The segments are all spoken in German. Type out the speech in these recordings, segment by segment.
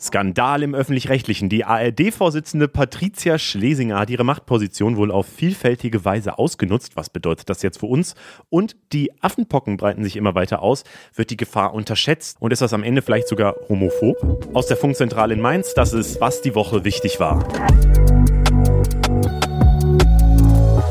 Skandal im Öffentlich-Rechtlichen. Die ARD-Vorsitzende Patricia Schlesinger hat ihre Machtposition wohl auf vielfältige Weise ausgenutzt. Was bedeutet das jetzt für uns? Und die Affenpocken breiten sich immer weiter aus. Wird die Gefahr unterschätzt? Und ist das am Ende vielleicht sogar homophob? Aus der Funkzentrale in Mainz, das ist, was die Woche wichtig war.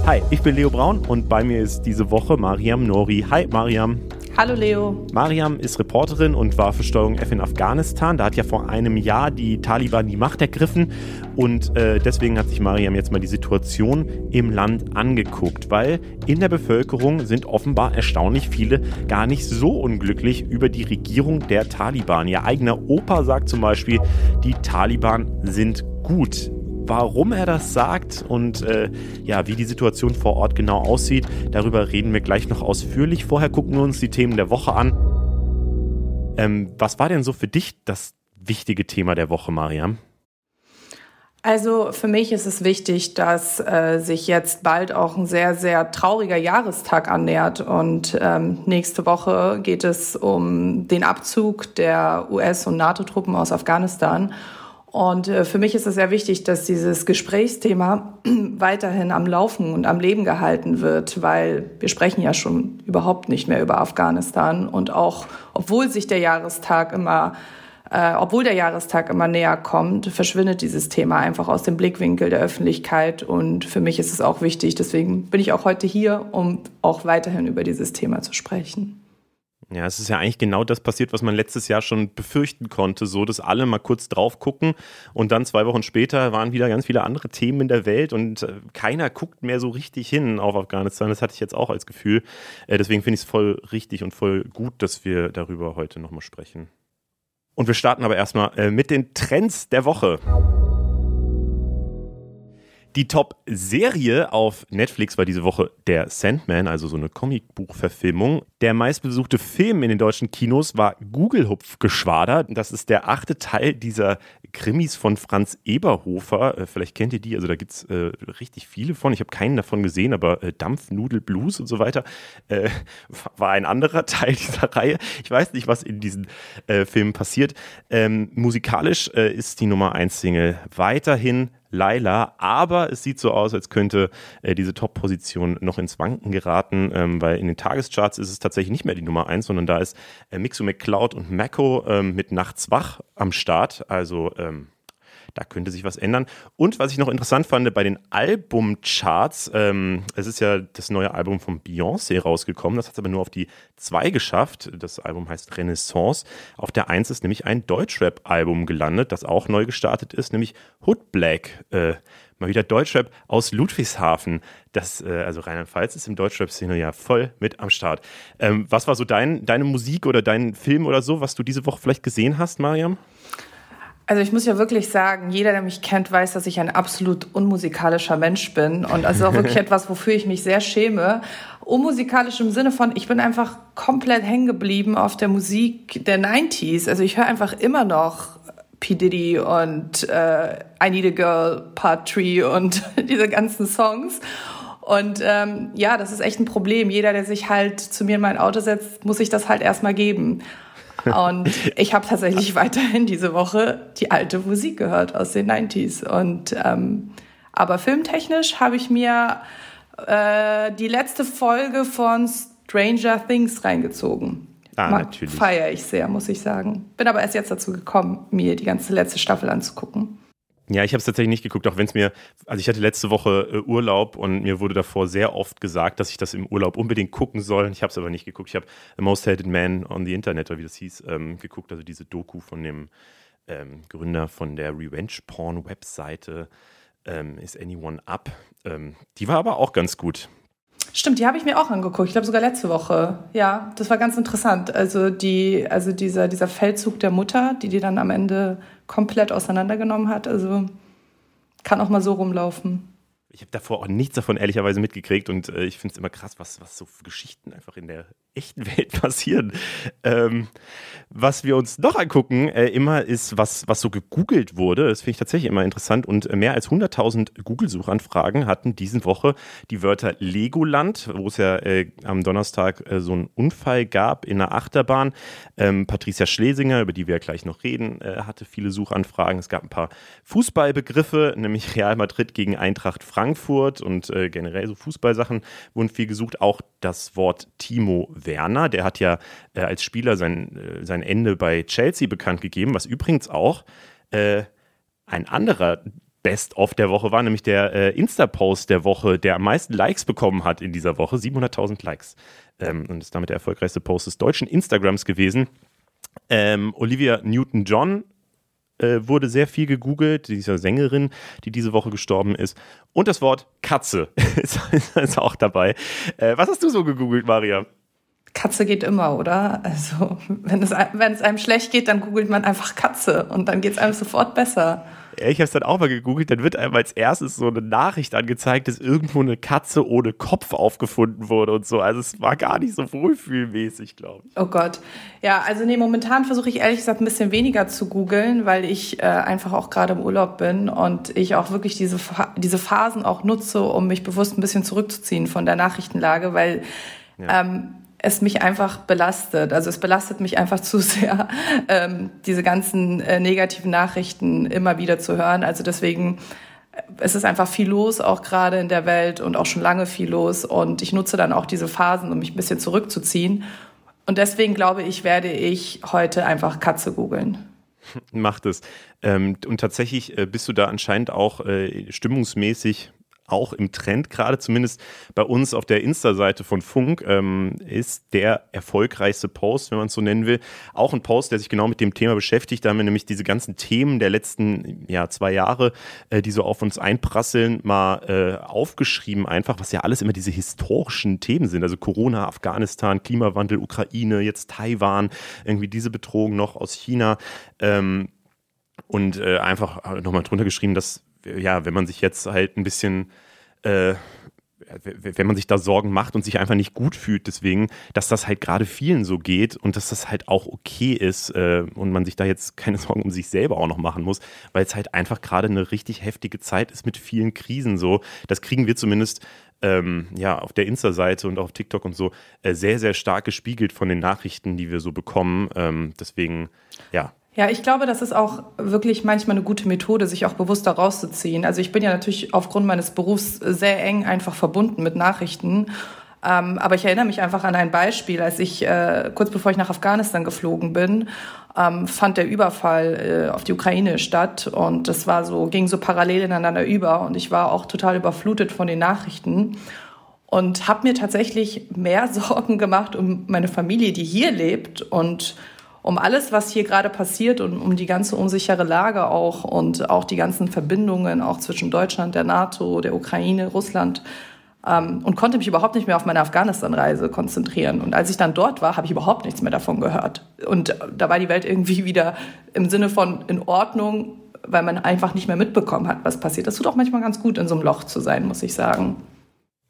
Hi, ich bin Leo Braun und bei mir ist diese Woche Mariam Nori. Hi, Mariam. Hallo Leo. Mariam ist Reporterin und war für Steuerung F in Afghanistan. Da hat ja vor einem Jahr die Taliban die Macht ergriffen und äh, deswegen hat sich Mariam jetzt mal die Situation im Land angeguckt, weil in der Bevölkerung sind offenbar erstaunlich viele gar nicht so unglücklich über die Regierung der Taliban. Ihr eigener Opa sagt zum Beispiel, die Taliban sind gut warum er das sagt und äh, ja, wie die Situation vor Ort genau aussieht. Darüber reden wir gleich noch ausführlich. Vorher gucken wir uns die Themen der Woche an. Ähm, was war denn so für dich das wichtige Thema der Woche, Mariam? Also für mich ist es wichtig, dass äh, sich jetzt bald auch ein sehr, sehr trauriger Jahrestag annähert. Und ähm, nächste Woche geht es um den Abzug der US- und NATO-Truppen aus Afghanistan. Und äh, für mich ist es sehr wichtig, dass dieses Gesprächsthema weiterhin am Laufen und am Leben gehalten wird, weil wir sprechen ja schon überhaupt nicht mehr über Afghanistan. Und auch, obwohl sich der Jahrestag immer äh, obwohl der Jahrestag immer näher kommt, verschwindet dieses Thema einfach aus dem Blickwinkel der Öffentlichkeit. Und für mich ist es auch wichtig, deswegen bin ich auch heute hier, um auch weiterhin über dieses Thema zu sprechen. Ja, es ist ja eigentlich genau das passiert, was man letztes Jahr schon befürchten konnte, so dass alle mal kurz drauf gucken und dann zwei Wochen später waren wieder ganz viele andere Themen in der Welt und äh, keiner guckt mehr so richtig hin auf Afghanistan. Das hatte ich jetzt auch als Gefühl. Äh, deswegen finde ich es voll richtig und voll gut, dass wir darüber heute nochmal sprechen. Und wir starten aber erstmal äh, mit den Trends der Woche. Die Top-Serie auf Netflix war diese Woche der Sandman, also so eine Comicbuchverfilmung. Der meistbesuchte Film in den deutschen Kinos war Google-Hupfgeschwader. Das ist der achte Teil dieser Krimis von Franz Eberhofer. Äh, vielleicht kennt ihr die, also da gibt es äh, richtig viele von. Ich habe keinen davon gesehen, aber äh, Dampfnudel Blues und so weiter äh, war ein anderer Teil dieser Reihe. Ich weiß nicht, was in diesen äh, Filmen passiert. Ähm, musikalisch äh, ist die Nummer 1 Single weiterhin Laila, aber es sieht so aus, als könnte äh, diese Top-Position noch ins Wanken geraten, ähm, weil in den Tagescharts ist es tatsächlich nicht mehr die Nummer 1, sondern da ist äh, Mixo McCloud und Mako ähm, mit Nachts wach am Start. Also ähm, da könnte sich was ändern. Und was ich noch interessant fand bei den Albumcharts, ähm, es ist ja das neue Album von Beyoncé rausgekommen, das hat es aber nur auf die 2 geschafft. Das Album heißt Renaissance. Auf der 1 ist nämlich ein Deutschrap-Album gelandet, das auch neu gestartet ist, nämlich Hood Black. Äh, mal wieder Deutschrap aus Ludwigshafen. Das, äh, also Rheinland-Pfalz ist im Deutschrap-Szene ja voll mit am Start. Ähm, was war so dein, deine Musik oder dein Film oder so, was du diese Woche vielleicht gesehen hast, Mariam? Also ich muss ja wirklich sagen, jeder, der mich kennt, weiß, dass ich ein absolut unmusikalischer Mensch bin. Und das ist auch wirklich etwas, wofür ich mich sehr schäme. Unmusikalisch im Sinne von, ich bin einfach komplett hängen geblieben auf der Musik der 90s. Also ich höre einfach immer noch P. Diddy und äh, I Need a Girl, Part 3 und diese ganzen Songs. Und ähm, ja, das ist echt ein Problem. Jeder, der sich halt zu mir in mein Auto setzt, muss sich das halt erstmal geben. Und ich habe tatsächlich weiterhin diese Woche die alte Musik gehört aus den 90s. Und ähm, aber filmtechnisch habe ich mir äh, die letzte Folge von Stranger Things reingezogen. Ah, natürlich. Feiere ich sehr, muss ich sagen. Bin aber erst jetzt dazu gekommen, mir die ganze letzte Staffel anzugucken. Ja, ich habe es tatsächlich nicht geguckt, auch wenn es mir, also ich hatte letzte Woche äh, Urlaub und mir wurde davor sehr oft gesagt, dass ich das im Urlaub unbedingt gucken soll. Ich habe es aber nicht geguckt. Ich habe The Most Hated Man on the Internet, oder wie das hieß, ähm, geguckt, also diese Doku von dem ähm, Gründer von der Revenge-Porn-Webseite ähm, Is Anyone Up. Ähm, die war aber auch ganz gut. Stimmt, die habe ich mir auch angeguckt. Ich glaube sogar letzte Woche. Ja, das war ganz interessant. Also die, also dieser, dieser Feldzug der Mutter, die die dann am Ende komplett auseinandergenommen hat. Also kann auch mal so rumlaufen. Ich habe davor auch nichts davon ehrlicherweise mitgekriegt und äh, ich finde es immer krass, was, was so Geschichten einfach in der echten Welt passieren. Ähm, was wir uns noch angucken, äh, immer ist, was, was so gegoogelt wurde. Das finde ich tatsächlich immer interessant. Und mehr als 100.000 Google-Suchanfragen hatten diese Woche die Wörter Legoland, wo es ja äh, am Donnerstag äh, so einen Unfall gab in der Achterbahn. Ähm, Patricia Schlesinger, über die wir ja gleich noch reden, äh, hatte viele Suchanfragen. Es gab ein paar Fußballbegriffe, nämlich Real Madrid gegen Eintracht Frankfurt und äh, generell so Fußballsachen wurden viel gesucht. Auch das Wort Timo Werner, der hat ja äh, als Spieler sein, sein sein Ende bei Chelsea bekannt gegeben, was übrigens auch äh, ein anderer Best-of der Woche war, nämlich der äh, Insta-Post der Woche, der am meisten Likes bekommen hat in dieser Woche, 700.000 Likes. Ähm, und ist damit der erfolgreichste Post des deutschen Instagrams gewesen. Ähm, Olivia Newton-John äh, wurde sehr viel gegoogelt, dieser Sängerin, die diese Woche gestorben ist. Und das Wort Katze ist, ist auch dabei. Äh, was hast du so gegoogelt, Maria? Katze geht immer, oder? Also, wenn es, wenn es einem schlecht geht, dann googelt man einfach Katze und dann geht es einem sofort besser. Ich habe es dann auch mal gegoogelt, dann wird einem als erstes so eine Nachricht angezeigt, dass irgendwo eine Katze ohne Kopf aufgefunden wurde und so. Also es war gar nicht so wohlfühlmäßig, glaube ich. Oh Gott. Ja, also nee, momentan versuche ich ehrlich gesagt ein bisschen weniger zu googeln, weil ich äh, einfach auch gerade im Urlaub bin und ich auch wirklich diese, diese Phasen auch nutze, um mich bewusst ein bisschen zurückzuziehen von der Nachrichtenlage, weil ja. ähm, es mich einfach belastet. Also es belastet mich einfach zu sehr, ähm, diese ganzen äh, negativen Nachrichten immer wieder zu hören. Also deswegen äh, es ist einfach viel los, auch gerade in der Welt und auch schon lange viel los. Und ich nutze dann auch diese Phasen, um mich ein bisschen zurückzuziehen. Und deswegen glaube ich, werde ich heute einfach Katze googeln. Macht es. Ähm, und tatsächlich äh, bist du da anscheinend auch äh, stimmungsmäßig auch im Trend, gerade zumindest bei uns auf der Insta-Seite von Funk, ähm, ist der erfolgreichste Post, wenn man es so nennen will. Auch ein Post, der sich genau mit dem Thema beschäftigt. Da haben wir nämlich diese ganzen Themen der letzten ja, zwei Jahre, äh, die so auf uns einprasseln, mal äh, aufgeschrieben, einfach, was ja alles immer diese historischen Themen sind. Also Corona, Afghanistan, Klimawandel, Ukraine, jetzt Taiwan, irgendwie diese Bedrohung noch aus China. Ähm, und äh, einfach nochmal drunter geschrieben, dass ja, wenn man sich jetzt halt ein bisschen äh, wenn man sich da Sorgen macht und sich einfach nicht gut fühlt, deswegen, dass das halt gerade vielen so geht und dass das halt auch okay ist äh, und man sich da jetzt keine Sorgen um sich selber auch noch machen muss, weil es halt einfach gerade eine richtig heftige Zeit ist mit vielen Krisen so. Das kriegen wir zumindest ähm, ja auf der Insta-Seite und auf TikTok und so äh, sehr, sehr stark gespiegelt von den Nachrichten, die wir so bekommen. Ähm, deswegen, ja, ja, ich glaube, das ist auch wirklich manchmal eine gute Methode, sich auch bewusst da rauszuziehen. Also ich bin ja natürlich aufgrund meines Berufs sehr eng einfach verbunden mit Nachrichten. Ähm, aber ich erinnere mich einfach an ein Beispiel, als ich äh, kurz bevor ich nach Afghanistan geflogen bin, ähm, fand der Überfall äh, auf die Ukraine statt und das war so ging so parallel ineinander über und ich war auch total überflutet von den Nachrichten und habe mir tatsächlich mehr Sorgen gemacht um meine Familie, die hier lebt und um alles, was hier gerade passiert und um die ganze unsichere Lage auch und auch die ganzen Verbindungen auch zwischen Deutschland, der NATO, der Ukraine, Russland ähm, und konnte mich überhaupt nicht mehr auf meine Afghanistan-Reise konzentrieren. Und als ich dann dort war, habe ich überhaupt nichts mehr davon gehört. Und da war die Welt irgendwie wieder im Sinne von in Ordnung, weil man einfach nicht mehr mitbekommen hat, was passiert. Das tut auch manchmal ganz gut, in so einem Loch zu sein, muss ich sagen.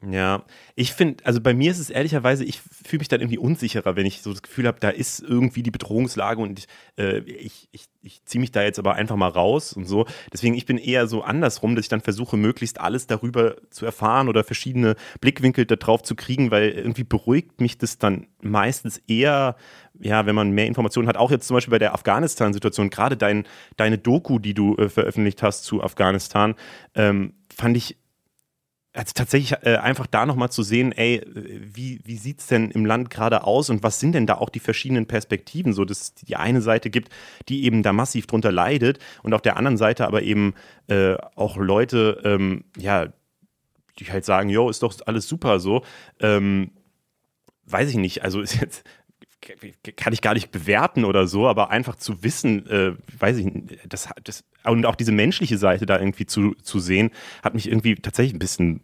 Ja, ich finde, also bei mir ist es ehrlicherweise, ich fühle mich dann irgendwie unsicherer, wenn ich so das Gefühl habe, da ist irgendwie die Bedrohungslage und ich, äh, ich, ich, ich ziehe mich da jetzt aber einfach mal raus und so. Deswegen, ich bin eher so andersrum, dass ich dann versuche, möglichst alles darüber zu erfahren oder verschiedene Blickwinkel darauf zu kriegen, weil irgendwie beruhigt mich das dann meistens eher, ja, wenn man mehr Informationen hat. Auch jetzt zum Beispiel bei der Afghanistan-Situation, gerade dein, deine Doku, die du äh, veröffentlicht hast zu Afghanistan, ähm, fand ich also tatsächlich äh, einfach da nochmal zu sehen, ey, wie, wie sieht es denn im Land gerade aus und was sind denn da auch die verschiedenen Perspektiven, so dass es die eine Seite gibt, die eben da massiv drunter leidet und auf der anderen Seite aber eben äh, auch Leute, ähm, ja, die halt sagen, jo, ist doch alles super so. Ähm, weiß ich nicht, also ist jetzt kann ich gar nicht bewerten oder so, aber einfach zu wissen, äh, weiß ich nicht, das, das, und auch diese menschliche Seite da irgendwie zu, zu sehen, hat mich irgendwie tatsächlich ein bisschen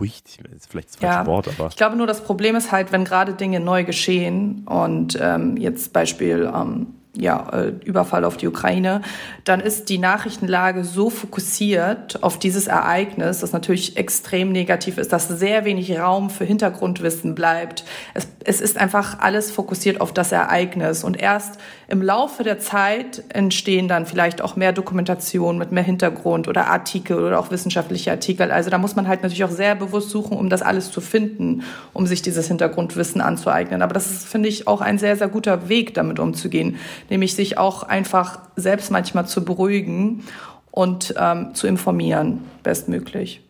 beruhigt. Vielleicht das falsche ja, Wort, aber. Ich glaube nur, das Problem ist halt, wenn gerade Dinge neu geschehen und ähm, jetzt Beispiel ähm, ja, äh, Überfall auf die Ukraine, dann ist die Nachrichtenlage so fokussiert auf dieses Ereignis, das natürlich extrem negativ ist, dass sehr wenig Raum für Hintergrundwissen bleibt. Es, es ist einfach alles fokussiert auf das Ereignis. Und erst im Laufe der Zeit entstehen dann vielleicht auch mehr Dokumentationen mit mehr Hintergrund oder Artikel oder auch wissenschaftliche Artikel. Also da muss man halt natürlich auch sehr bewusst suchen, um das alles zu finden, um sich dieses Hintergrundwissen anzueignen. Aber das ist, finde ich, auch ein sehr, sehr guter Weg, damit umzugehen nämlich sich auch einfach selbst manchmal zu beruhigen und ähm, zu informieren, bestmöglich.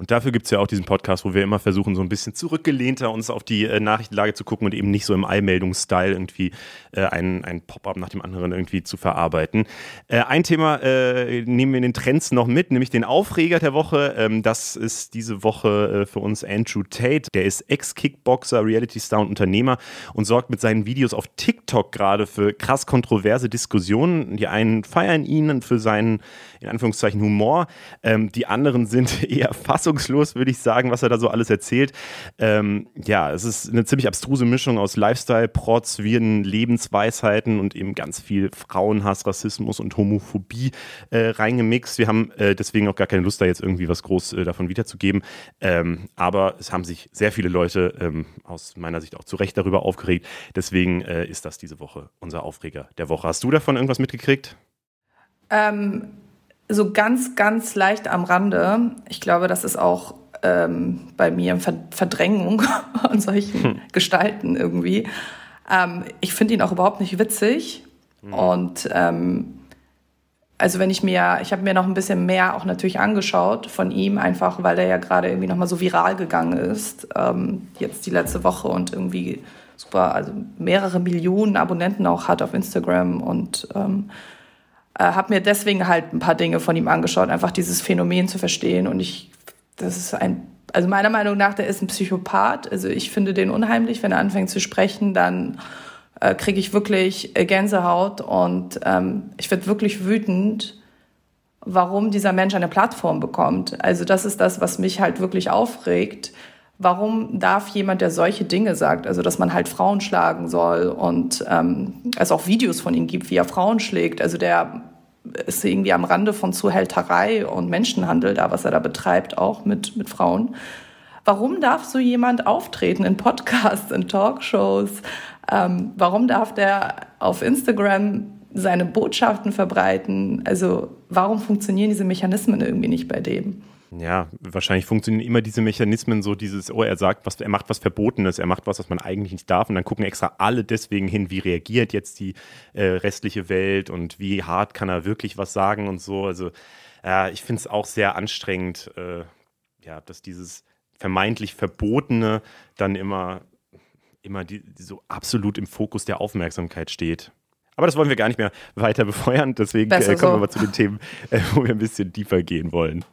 Und dafür gibt es ja auch diesen Podcast, wo wir immer versuchen, so ein bisschen zurückgelehnter uns auf die äh, Nachrichtenlage zu gucken und eben nicht so im Eilmeldungsstyle irgendwie äh, ein, ein Pop-up nach dem anderen irgendwie zu verarbeiten. Äh, ein Thema äh, nehmen wir in den Trends noch mit, nämlich den Aufreger der Woche. Ähm, das ist diese Woche äh, für uns Andrew Tate. Der ist Ex-Kickboxer, Reality-Star und Unternehmer und sorgt mit seinen Videos auf TikTok gerade für krass kontroverse Diskussionen. Die einen feiern ihn für seinen, in Anführungszeichen, Humor. Ähm, die anderen sind eher fassungslos fassungslos, würde ich sagen, was er da so alles erzählt. Ähm, ja, es ist eine ziemlich abstruse Mischung aus Lifestyle, Protz, wirren Lebensweisheiten und eben ganz viel Frauenhass, Rassismus und Homophobie äh, reingemixt. Wir haben äh, deswegen auch gar keine Lust, da jetzt irgendwie was groß äh, davon wiederzugeben. Ähm, aber es haben sich sehr viele Leute ähm, aus meiner Sicht auch zu Recht darüber aufgeregt. Deswegen äh, ist das diese Woche unser Aufreger der Woche. Hast du davon irgendwas mitgekriegt? Ähm, so ganz, ganz leicht am Rande. Ich glaube, das ist auch ähm, bei mir Verdrängung an solchen hm. Gestalten irgendwie. Ähm, ich finde ihn auch überhaupt nicht witzig. Hm. Und ähm, also wenn ich mir, ich habe mir noch ein bisschen mehr auch natürlich angeschaut von ihm, einfach weil er ja gerade irgendwie nochmal so viral gegangen ist, ähm, jetzt die letzte Woche und irgendwie super, also mehrere Millionen Abonnenten auch hat auf Instagram und ähm, äh, habe mir deswegen halt ein paar Dinge von ihm angeschaut, einfach dieses Phänomen zu verstehen. Und ich, das ist ein, also meiner Meinung nach, der ist ein Psychopath. Also ich finde den unheimlich. Wenn er anfängt zu sprechen, dann äh, kriege ich wirklich äh, Gänsehaut und ähm, ich werde wirklich wütend, warum dieser Mensch eine Plattform bekommt. Also das ist das, was mich halt wirklich aufregt warum darf jemand, der solche Dinge sagt, also dass man halt Frauen schlagen soll und ähm, es auch Videos von ihm gibt, wie er Frauen schlägt, also der ist irgendwie am Rande von Zuhälterei und Menschenhandel da, was er da betreibt, auch mit, mit Frauen. Warum darf so jemand auftreten in Podcasts, in Talkshows? Ähm, warum darf der auf Instagram seine Botschaften verbreiten? Also warum funktionieren diese Mechanismen irgendwie nicht bei dem? Ja, wahrscheinlich funktionieren immer diese Mechanismen so dieses, oh, er sagt, was, er macht was Verbotenes, er macht was, was man eigentlich nicht darf und dann gucken extra alle deswegen hin, wie reagiert jetzt die äh, restliche Welt und wie hart kann er wirklich was sagen und so. Also äh, ich finde es auch sehr anstrengend, äh, ja, dass dieses vermeintlich Verbotene dann immer, immer die, so absolut im Fokus der Aufmerksamkeit steht. Aber das wollen wir gar nicht mehr weiter befeuern, deswegen äh, kommen so. wir mal zu den Themen, äh, wo wir ein bisschen tiefer gehen wollen.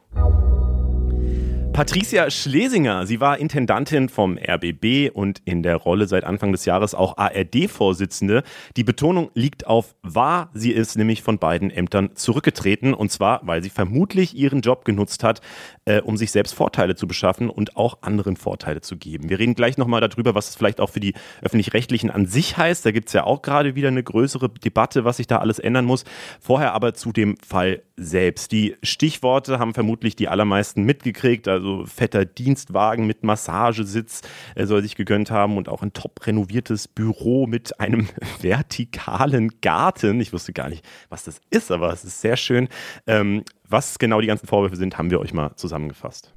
Patricia Schlesinger, sie war Intendantin vom RBB und in der Rolle seit Anfang des Jahres auch ARD-Vorsitzende. Die Betonung liegt auf war. Sie ist nämlich von beiden Ämtern zurückgetreten und zwar, weil sie vermutlich ihren Job genutzt hat, äh, um sich selbst Vorteile zu beschaffen und auch anderen Vorteile zu geben. Wir reden gleich nochmal darüber, was es vielleicht auch für die Öffentlich-Rechtlichen an sich heißt. Da gibt es ja auch gerade wieder eine größere Debatte, was sich da alles ändern muss. Vorher aber zu dem Fall selbst. Die Stichworte haben vermutlich die allermeisten mitgekriegt. Also fetter Dienstwagen mit Massagesitz er soll sich gegönnt haben und auch ein top renoviertes Büro mit einem vertikalen Garten. Ich wusste gar nicht, was das ist, aber es ist sehr schön. Ähm, was genau die ganzen Vorwürfe sind, haben wir euch mal zusammengefasst.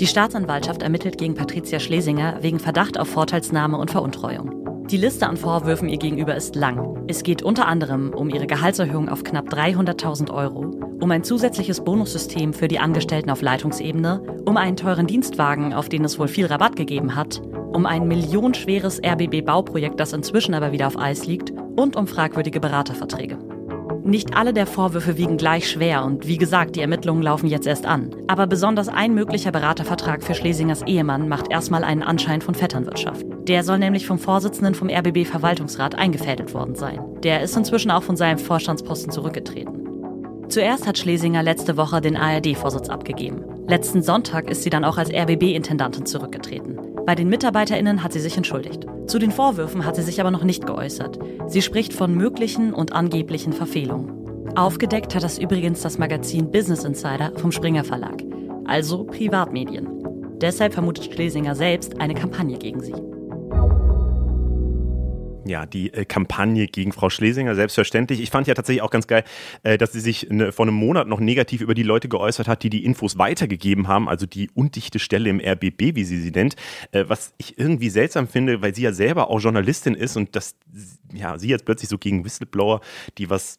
Die Staatsanwaltschaft ermittelt gegen Patricia Schlesinger wegen Verdacht auf Vorteilsnahme und Veruntreuung. Die Liste an Vorwürfen ihr gegenüber ist lang. Es geht unter anderem um ihre Gehaltserhöhung auf knapp 300.000 Euro, um ein zusätzliches Bonussystem für die Angestellten auf Leitungsebene, um einen teuren Dienstwagen, auf den es wohl viel Rabatt gegeben hat, um ein millionenschweres RBB-Bauprojekt, das inzwischen aber wieder auf Eis liegt, und um fragwürdige Beraterverträge. Nicht alle der Vorwürfe wiegen gleich schwer und wie gesagt, die Ermittlungen laufen jetzt erst an. Aber besonders ein möglicher Beratervertrag für Schlesingers Ehemann macht erstmal einen Anschein von Vetternwirtschaft. Der soll nämlich vom Vorsitzenden vom RBB Verwaltungsrat eingefädelt worden sein. Der ist inzwischen auch von seinem Vorstandsposten zurückgetreten. Zuerst hat Schlesinger letzte Woche den ARD-Vorsitz abgegeben. Letzten Sonntag ist sie dann auch als RBB-Intendantin zurückgetreten. Bei den MitarbeiterInnen hat sie sich entschuldigt. Zu den Vorwürfen hat sie sich aber noch nicht geäußert. Sie spricht von möglichen und angeblichen Verfehlungen. Aufgedeckt hat das übrigens das Magazin Business Insider vom Springer Verlag, also Privatmedien. Deshalb vermutet Schlesinger selbst eine Kampagne gegen sie. Ja, die äh, Kampagne gegen Frau Schlesinger, selbstverständlich. Ich fand ja tatsächlich auch ganz geil, äh, dass sie sich ne, vor einem Monat noch negativ über die Leute geäußert hat, die die Infos weitergegeben haben, also die undichte Stelle im RBB, wie sie sie nennt. Äh, was ich irgendwie seltsam finde, weil sie ja selber auch Journalistin ist und dass ja, sie jetzt plötzlich so gegen Whistleblower, die was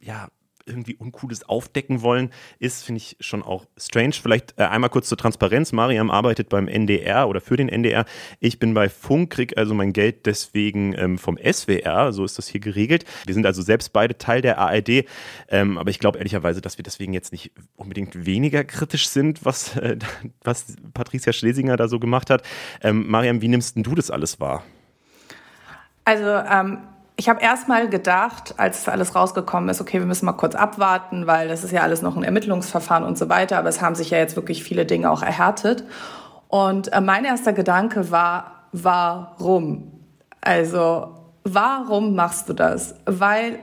ja, irgendwie Uncooles aufdecken wollen, ist, finde ich schon auch strange. Vielleicht äh, einmal kurz zur Transparenz. Mariam arbeitet beim NDR oder für den NDR. Ich bin bei Funk, kriege also mein Geld deswegen ähm, vom SWR. So ist das hier geregelt. Wir sind also selbst beide Teil der ARD. Ähm, aber ich glaube ehrlicherweise, dass wir deswegen jetzt nicht unbedingt weniger kritisch sind, was, äh, was Patricia Schlesinger da so gemacht hat. Ähm, Mariam, wie nimmst du das alles wahr? Also, ähm ich habe erstmal gedacht, als alles rausgekommen ist, okay, wir müssen mal kurz abwarten, weil das ist ja alles noch ein Ermittlungsverfahren und so weiter, aber es haben sich ja jetzt wirklich viele Dinge auch erhärtet. Und äh, mein erster Gedanke war, warum? Also, warum machst du das? Weil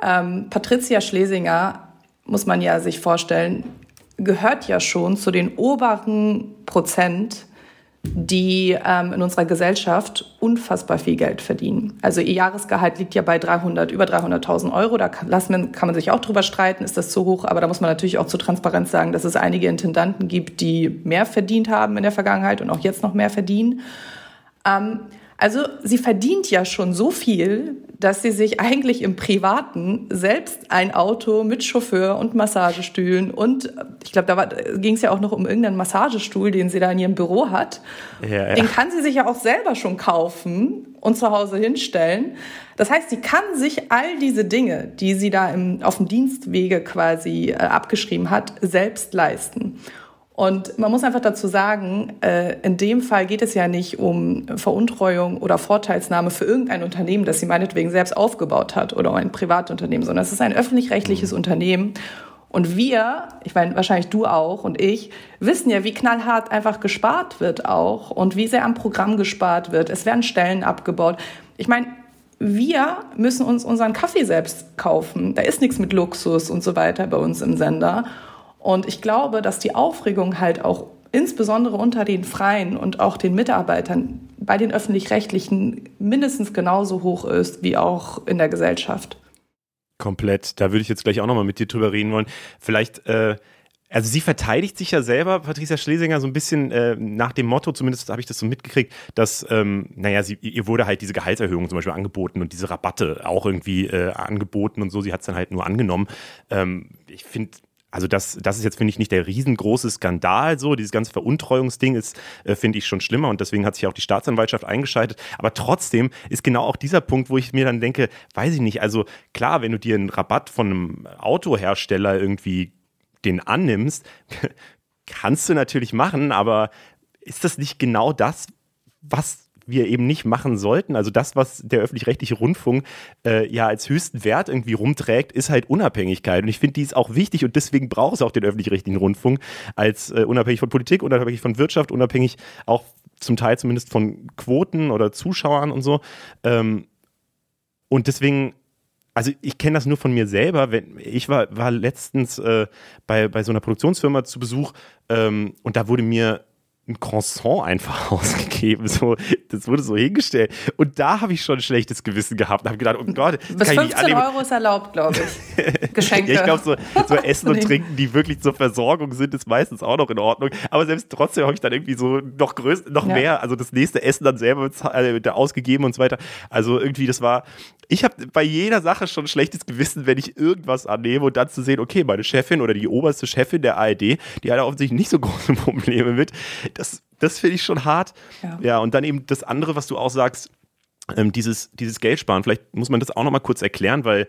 ähm, Patricia Schlesinger, muss man ja sich vorstellen, gehört ja schon zu den oberen Prozent die ähm, in unserer Gesellschaft unfassbar viel Geld verdienen. Also ihr Jahresgehalt liegt ja bei 300, über 300.000 Euro. Da kann, man, kann man sich auch drüber streiten, ist das zu hoch. Aber da muss man natürlich auch zur Transparenz sagen, dass es einige Intendanten gibt, die mehr verdient haben in der Vergangenheit und auch jetzt noch mehr verdienen. Ähm, also sie verdient ja schon so viel, dass sie sich eigentlich im Privaten selbst ein Auto mit Chauffeur und Massagestühlen und ich glaube, da ging es ja auch noch um irgendeinen Massagestuhl, den sie da in ihrem Büro hat. Ja, ja. Den kann sie sich ja auch selber schon kaufen und zu Hause hinstellen. Das heißt, sie kann sich all diese Dinge, die sie da im, auf dem Dienstwege quasi äh, abgeschrieben hat, selbst leisten. Und man muss einfach dazu sagen, äh, in dem Fall geht es ja nicht um Veruntreuung oder Vorteilsnahme für irgendein Unternehmen, das sie meinetwegen selbst aufgebaut hat oder ein Privatunternehmen, sondern es ist ein öffentlich-rechtliches mhm. Unternehmen. Und wir, ich meine wahrscheinlich du auch und ich, wissen ja, wie knallhart einfach gespart wird auch und wie sehr am Programm gespart wird. Es werden Stellen abgebaut. Ich meine, wir müssen uns unseren Kaffee selbst kaufen. Da ist nichts mit Luxus und so weiter bei uns im Sender. Und ich glaube, dass die Aufregung halt auch insbesondere unter den Freien und auch den Mitarbeitern bei den öffentlich-rechtlichen mindestens genauso hoch ist wie auch in der Gesellschaft. Komplett. Da würde ich jetzt gleich auch nochmal mit dir drüber reden wollen. Vielleicht, äh, also sie verteidigt sich ja selber, Patricia Schlesinger, so ein bisschen äh, nach dem Motto, zumindest habe ich das so mitgekriegt, dass, ähm, naja, sie, ihr wurde halt diese Gehaltserhöhung zum Beispiel angeboten und diese Rabatte auch irgendwie äh, angeboten und so. Sie hat es dann halt nur angenommen. Ähm, ich finde, also das, das ist jetzt, finde ich, nicht der riesengroße Skandal so. Dieses ganze Veruntreuungsding ist, äh, finde ich, schon schlimmer und deswegen hat sich auch die Staatsanwaltschaft eingeschaltet. Aber trotzdem ist genau auch dieser Punkt, wo ich mir dann denke, weiß ich nicht, also klar, wenn du dir einen Rabatt von einem Autohersteller irgendwie den annimmst, kannst du natürlich machen, aber ist das nicht genau das, was wir eben nicht machen sollten. Also das, was der öffentlich-rechtliche Rundfunk äh, ja als höchsten Wert irgendwie rumträgt, ist halt Unabhängigkeit. Und ich finde, die ist auch wichtig und deswegen braucht es auch den öffentlich-rechtlichen Rundfunk als äh, unabhängig von Politik, unabhängig von Wirtschaft, unabhängig auch zum Teil zumindest von Quoten oder Zuschauern und so. Ähm, und deswegen also ich kenne das nur von mir selber. Wenn, ich war, war letztens äh, bei, bei so einer Produktionsfirma zu Besuch ähm, und da wurde mir ein Croissant einfach ausgegeben. So, das wurde so hingestellt. Und da habe ich schon ein schlechtes Gewissen gehabt und habe gedacht, oh Gott, Bis kann 15 ich nicht annehmen. Euro ist erlaubt, glaube ich. Geschenke. ja, ich glaube, so, so Essen und Trinken, die wirklich zur Versorgung sind, ist meistens auch noch in Ordnung. Aber selbst trotzdem habe ich dann irgendwie so noch größer, noch ja. mehr, also das nächste Essen dann selber äh, ausgegeben und so weiter. Also irgendwie, das war, ich habe bei jeder Sache schon ein schlechtes Gewissen, wenn ich irgendwas annehme und dann zu sehen, okay, meine Chefin oder die oberste Chefin der ARD, die hat offensichtlich nicht so große Probleme mit. Das, das finde ich schon hart. Ja. ja, und dann eben das andere, was du auch sagst, ähm, dieses, dieses Geldsparen. Vielleicht muss man das auch nochmal kurz erklären, weil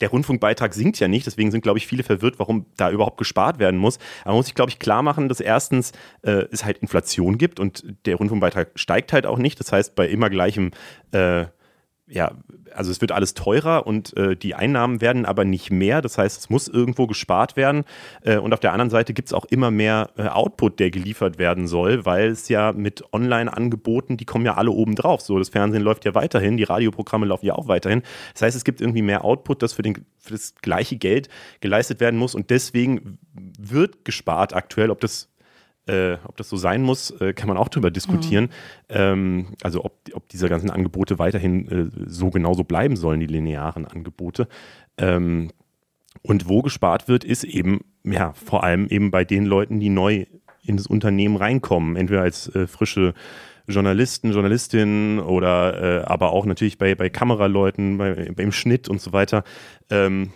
der Rundfunkbeitrag sinkt ja nicht, deswegen sind, glaube ich, viele verwirrt, warum da überhaupt gespart werden muss. Aber man muss sich, glaube ich, klar machen, dass erstens äh, es halt Inflation gibt und der Rundfunkbeitrag steigt halt auch nicht. Das heißt, bei immer gleichem äh, ja, also es wird alles teurer und äh, die Einnahmen werden aber nicht mehr. Das heißt, es muss irgendwo gespart werden. Äh, und auf der anderen Seite gibt es auch immer mehr äh, Output, der geliefert werden soll, weil es ja mit Online-Angeboten, die kommen ja alle oben drauf. So, das Fernsehen läuft ja weiterhin, die Radioprogramme laufen ja auch weiterhin. Das heißt, es gibt irgendwie mehr Output, das für, den, für das gleiche Geld geleistet werden muss. Und deswegen wird gespart aktuell, ob das äh, ob das so sein muss, äh, kann man auch darüber diskutieren. Mhm. Ähm, also ob, ob diese ganzen Angebote weiterhin äh, so genauso bleiben sollen, die linearen Angebote. Ähm, und wo gespart wird, ist eben, ja, vor allem eben bei den Leuten, die neu in das Unternehmen reinkommen, entweder als äh, frische Journalisten, Journalistinnen oder äh, aber auch natürlich bei, bei Kameraleuten, bei, beim Schnitt und so weiter. Ähm,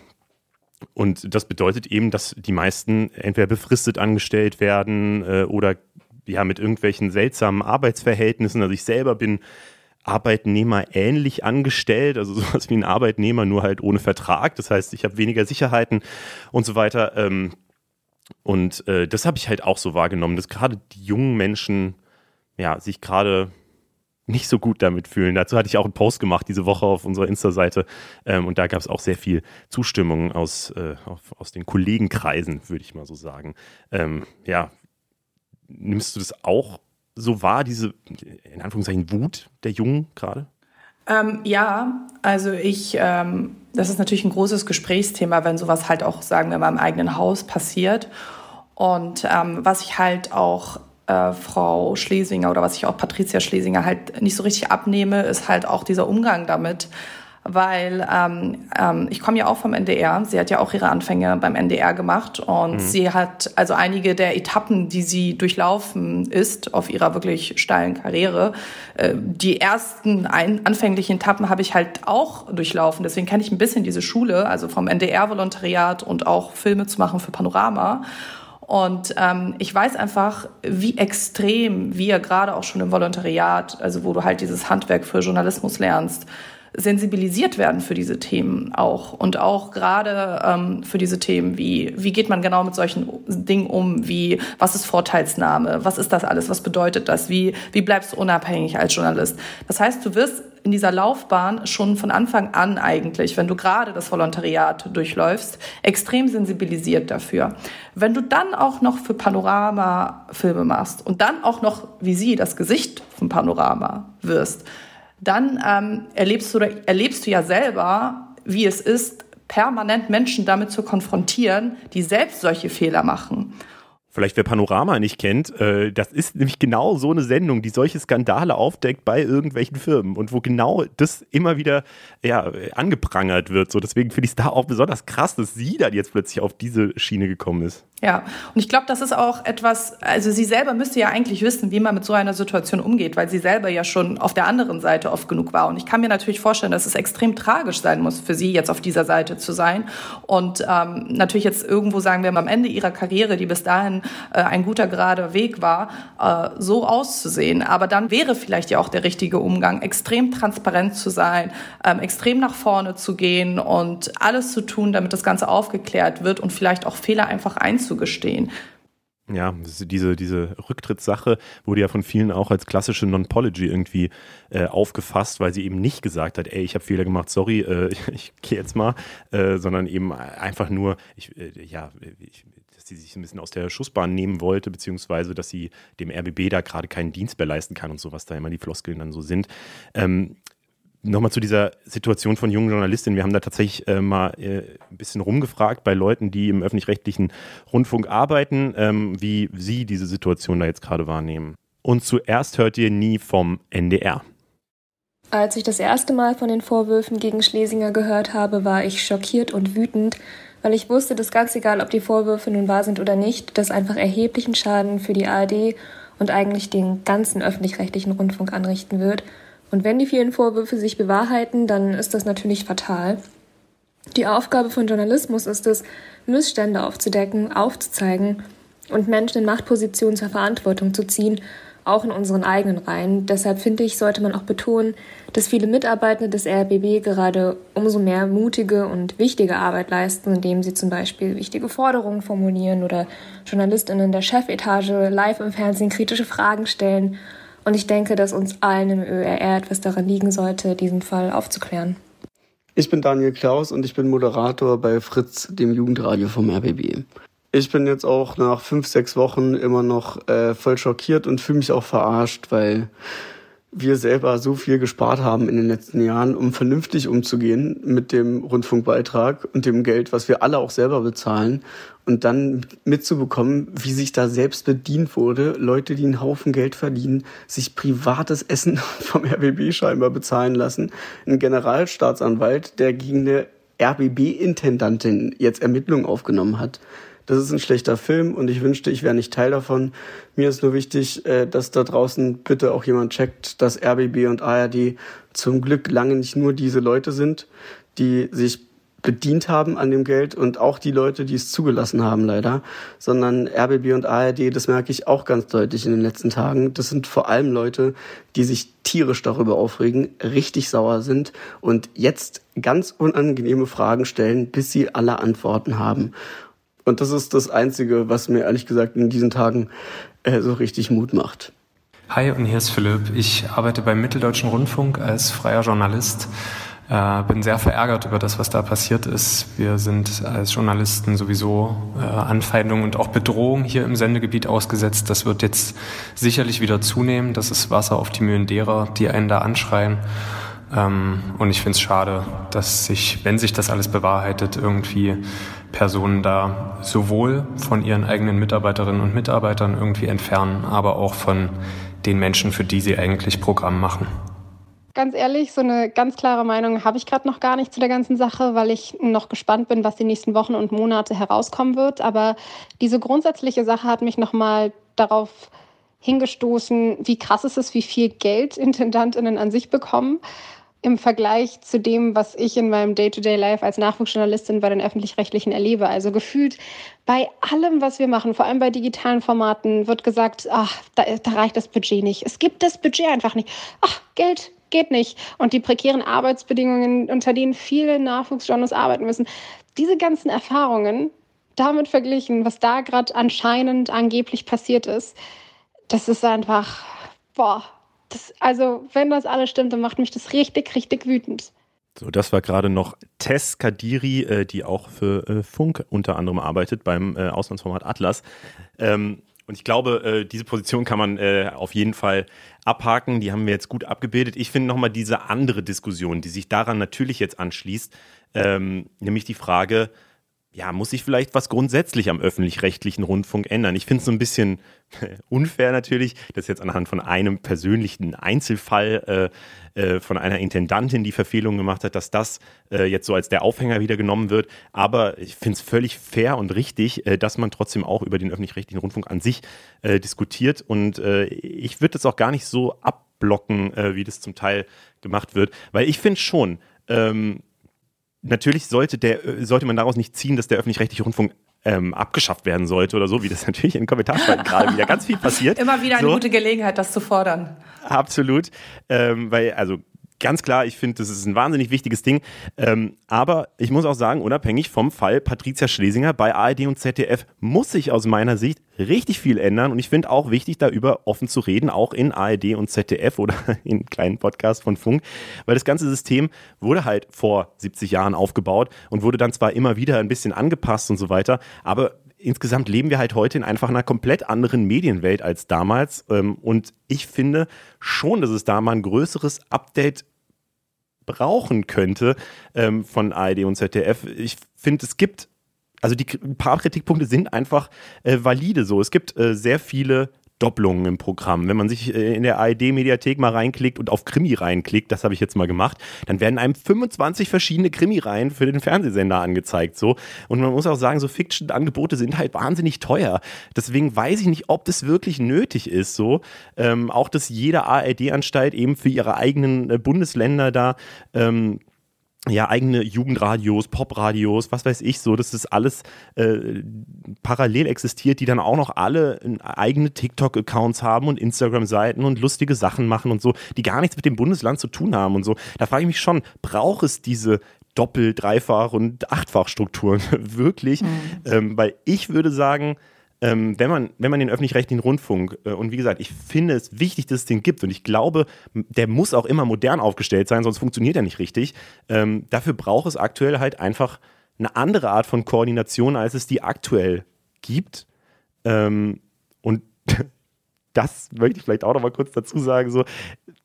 und das bedeutet eben, dass die meisten entweder befristet angestellt werden äh, oder ja mit irgendwelchen seltsamen Arbeitsverhältnissen. Also ich selber bin Arbeitnehmer ähnlich angestellt, also sowas wie ein Arbeitnehmer, nur halt ohne Vertrag. Das heißt, ich habe weniger Sicherheiten und so weiter. Ähm, und äh, das habe ich halt auch so wahrgenommen, dass gerade die jungen Menschen ja sich gerade nicht so gut damit fühlen. Dazu hatte ich auch einen Post gemacht diese Woche auf unserer Insta-Seite ähm, und da gab es auch sehr viel Zustimmung aus, äh, auf, aus den Kollegenkreisen, würde ich mal so sagen. Ähm, ja, nimmst du das auch so wahr, diese in Anführungszeichen Wut der Jungen gerade? Ähm, ja, also ich, ähm, das ist natürlich ein großes Gesprächsthema, wenn sowas halt auch, sagen wir mal, im eigenen Haus passiert. Und ähm, was ich halt auch äh, Frau Schlesinger oder was ich auch Patricia Schlesinger halt nicht so richtig abnehme, ist halt auch dieser Umgang damit. Weil ähm, ähm, ich komme ja auch vom NDR. Sie hat ja auch ihre Anfänge beim NDR gemacht und mhm. sie hat also einige der Etappen, die sie durchlaufen ist auf ihrer wirklich steilen Karriere. Äh, die ersten ein, anfänglichen Etappen habe ich halt auch durchlaufen. Deswegen kenne ich ein bisschen diese Schule, also vom NDR-Volontariat und auch Filme zu machen für Panorama. Und ähm, ich weiß einfach, wie extrem wir gerade auch schon im Volontariat, also wo du halt dieses Handwerk für Journalismus lernst, sensibilisiert werden für diese Themen auch und auch gerade ähm, für diese Themen wie wie geht man genau mit solchen Dingen um wie was ist Vorteilsnahme was ist das alles was bedeutet das wie wie bleibst du unabhängig als Journalist das heißt du wirst in dieser Laufbahn schon von Anfang an eigentlich, wenn du gerade das Volontariat durchläufst, extrem sensibilisiert dafür. Wenn du dann auch noch für Panorama Filme machst und dann auch noch wie sie das Gesicht von Panorama wirst, dann ähm, erlebst, du, erlebst du ja selber, wie es ist, permanent Menschen damit zu konfrontieren, die selbst solche Fehler machen. Vielleicht wer Panorama nicht kennt, äh, das ist nämlich genau so eine Sendung, die solche Skandale aufdeckt bei irgendwelchen Firmen und wo genau das immer wieder ja, angeprangert wird. So, deswegen finde ich es da auch besonders krass, dass sie dann jetzt plötzlich auf diese Schiene gekommen ist. Ja, und ich glaube, das ist auch etwas, also sie selber müsste ja eigentlich wissen, wie man mit so einer Situation umgeht, weil sie selber ja schon auf der anderen Seite oft genug war. Und ich kann mir natürlich vorstellen, dass es extrem tragisch sein muss, für sie jetzt auf dieser Seite zu sein. Und ähm, natürlich jetzt irgendwo, sagen wir mal, am Ende ihrer Karriere, die bis dahin äh, ein guter gerader Weg war, äh, so auszusehen. Aber dann wäre vielleicht ja auch der richtige Umgang, extrem transparent zu sein, ähm, extrem nach vorne zu gehen und alles zu tun, damit das Ganze aufgeklärt wird und vielleicht auch Fehler einfach einzugehen einzugestehen. Ja, diese, diese Rücktrittssache wurde ja von vielen auch als klassische Non-Pology irgendwie äh, aufgefasst, weil sie eben nicht gesagt hat, ey, ich habe Fehler gemacht, sorry, äh, ich, gehe jetzt mal, äh, sondern eben einfach nur, ich, äh, ja, ich, dass sie sich ein bisschen aus der Schussbahn nehmen wollte, beziehungsweise dass sie dem RBB da gerade keinen Dienst mehr leisten kann und so, was da immer die Floskeln dann so sind. Ähm, nochmal zu dieser Situation von jungen Journalistinnen. Wir haben da tatsächlich äh, mal äh, ein bisschen rumgefragt bei Leuten, die im öffentlich-rechtlichen Rundfunk arbeiten, ähm, wie sie diese Situation da jetzt gerade wahrnehmen. Und zuerst hört ihr nie vom NDR. Als ich das erste Mal von den Vorwürfen gegen Schlesinger gehört habe, war ich schockiert und wütend, weil ich wusste, dass ganz egal, ob die Vorwürfe nun wahr sind oder nicht, das einfach erheblichen Schaden für die ARD und eigentlich den ganzen öffentlich-rechtlichen Rundfunk anrichten wird – und wenn die vielen Vorwürfe sich bewahrheiten, dann ist das natürlich fatal. Die Aufgabe von Journalismus ist es, Missstände aufzudecken, aufzuzeigen und Menschen in Machtpositionen zur Verantwortung zu ziehen, auch in unseren eigenen Reihen. Deshalb finde ich, sollte man auch betonen, dass viele Mitarbeitende des RBB gerade umso mehr mutige und wichtige Arbeit leisten, indem sie zum Beispiel wichtige Forderungen formulieren oder JournalistInnen der Chefetage live im Fernsehen kritische Fragen stellen Und ich denke, dass uns allen im ÖRR etwas daran liegen sollte, diesen Fall aufzuklären. Ich bin Daniel Klaus und ich bin Moderator bei Fritz, dem Jugendradio vom RBB. Ich bin jetzt auch nach fünf, sechs Wochen immer noch äh, voll schockiert und fühle mich auch verarscht, weil wir selber so viel gespart haben in den letzten Jahren, um vernünftig umzugehen mit dem Rundfunkbeitrag und dem Geld, was wir alle auch selber bezahlen. Und dann mitzubekommen, wie sich da selbst bedient wurde, Leute, die einen Haufen Geld verdienen, sich privates Essen vom RBB scheinbar bezahlen lassen. Ein Generalstaatsanwalt, der gegen eine RBB-Intendantin jetzt Ermittlungen aufgenommen hat das ist ein schlechter Film und ich wünschte, ich wäre nicht Teil davon. Mir ist nur wichtig, äh, dass da draußen bitte auch jemand checkt, dass RBB und ARD zum Glück lange nicht nur diese Leute sind, die sich bedient haben an dem Geld und auch die Leute, die es zugelassen haben, leider, sondern RBB und ARD, das merke ich auch ganz deutlich in den letzten Tagen. Das sind vor allem Leute, die sich tierisch darüber aufregen, richtig sauer sind und jetzt ganz unangenehme Fragen stellen, bis sie alle Antworten haben. Und das ist das Einzige, was mir ehrlich gesagt in diesen Tagen äh, so richtig Mut macht. Hi und hier ist Philipp. Ich arbeite beim Mitteldeutschen Rundfunk als freier Journalist. Äh, bin sehr verärgert über das, was da passiert ist. Wir sind als Journalisten sowieso äh, Anfeindung und auch Bedrohung hier im Sendegebiet ausgesetzt. Das wird jetzt sicherlich wieder zunehmen. Das ist Wasser auf die Mühlen derer, die einen da anschreien. Ähm, und ich finde es schade, dass sich, wenn sich das alles bewahrheitet, irgendwie Personen da sowohl von ihren eigenen Mitarbeiterinnen und Mitarbeitern irgendwie entfernen, aber auch von den Menschen, für die sie eigentlich Programm machen. Ganz ehrlich, so eine ganz klare Meinung habe ich gerade noch gar nicht zu der ganzen Sache, weil ich noch gespannt bin, was die nächsten Wochen und Monate herauskommen wird. Aber diese grundsätzliche Sache hat mich nochmal darauf hingestoßen, wie krass es ist, wie viel Geld Intendantinnen an sich bekommen im Vergleich zu dem, was ich in meinem Day-to-Day-Life als Nachwuchsjournalistin bei den öffentlich-rechtlichen erlebe. Also gefühlt bei allem, was wir machen, vor allem bei digitalen Formaten, wird gesagt, ach, da, da reicht das Budget nicht. Es gibt das Budget einfach nicht. Ach, Geld geht nicht. Und die prekären Arbeitsbedingungen, unter denen viele Nachwuchsjournalisten arbeiten müssen. Diese ganzen Erfahrungen damit verglichen, was da gerade anscheinend angeblich passiert ist, das ist einfach, boah, das, also, wenn das alles stimmt, dann macht mich das richtig, richtig wütend. So, das war gerade noch Tess Kadiri, äh, die auch für äh, Funk unter anderem arbeitet beim äh, Auslandsformat Atlas. Ähm, und ich glaube, äh, diese Position kann man äh, auf jeden Fall abhaken. Die haben wir jetzt gut abgebildet. Ich finde nochmal diese andere Diskussion, die sich daran natürlich jetzt anschließt, ähm, nämlich die Frage, ja, muss sich vielleicht was grundsätzlich am öffentlich-rechtlichen Rundfunk ändern? Ich finde es so ein bisschen unfair natürlich, das jetzt anhand von einem persönlichen Einzelfall äh, äh, von einer Intendantin, die Verfehlungen gemacht hat, dass das äh, jetzt so als der Aufhänger wieder genommen wird. Aber ich finde es völlig fair und richtig, äh, dass man trotzdem auch über den öffentlich-rechtlichen Rundfunk an sich äh, diskutiert. Und äh, ich würde das auch gar nicht so abblocken, wie das zum Teil gemacht wird, weil ich finde schon, ähm, natürlich sollte, der, sollte man daraus nicht ziehen, dass der öffentlich-rechtliche Rundfunk ähm, abgeschafft werden sollte oder so, wie das natürlich in Kommentarspalten gerade wieder ganz viel passiert. Immer wieder eine so. gute Gelegenheit, das zu fordern. Absolut. Ähm, weil, also ganz klar, ich finde, das ist ein wahnsinnig wichtiges Ding. Ähm, aber ich muss auch sagen, unabhängig vom Fall Patricia Schlesinger bei ARD und ZDF muss sich aus meiner Sicht richtig viel ändern. Und ich finde auch wichtig, darüber offen zu reden, auch in ARD und ZDF oder in kleinen Podcasts von Funk. Weil das ganze System wurde halt vor 70 Jahren aufgebaut und wurde dann zwar immer wieder ein bisschen angepasst und so weiter, aber insgesamt leben wir halt heute in einfach einer komplett anderen Medienwelt als damals. Ähm, und ich finde schon, dass es da mal ein größeres Update brauchen könnte ähm, von ARD und ZDF. Ich finde, es gibt, also die ein paar Kritikpunkte sind einfach äh, valide so. Es gibt äh, sehr viele Doppelungen im Programm. Wenn man sich äh, in der ARD-Mediathek mal reinklickt und auf Krimi reinklickt, das habe ich jetzt mal gemacht, dann werden einem 25 verschiedene Krimi-Reihen für den Fernsehsender angezeigt. So. Und man muss auch sagen, so Fiction-Angebote sind halt wahnsinnig teuer. Deswegen weiß ich nicht, ob das wirklich nötig ist. So. Ähm, auch, dass jede ARD-Anstalt eben für ihre eigenen äh, Bundesländer da ähm, ja, eigene Jugendradios, Popradios, was weiß ich so, dass das alles äh, parallel existiert, die dann auch noch alle eigene TikTok-Accounts haben und Instagram-Seiten und lustige Sachen machen und so, die gar nichts mit dem Bundesland zu tun haben und so. Da frage ich mich schon, braucht es diese Doppel-, Dreifach- und Achtfach-Strukturen wirklich? Mhm. Ähm, weil ich würde sagen, ähm, wenn, man, wenn man den öffentlich-rechtlichen Rundfunk, äh, und wie gesagt, ich finde es wichtig, dass es den gibt und ich glaube, der muss auch immer modern aufgestellt sein, sonst funktioniert er nicht richtig. Ähm, dafür braucht es aktuell halt einfach eine andere Art von Koordination, als es die aktuell gibt. Ähm, und das möchte ich vielleicht auch noch mal kurz dazu sagen. So,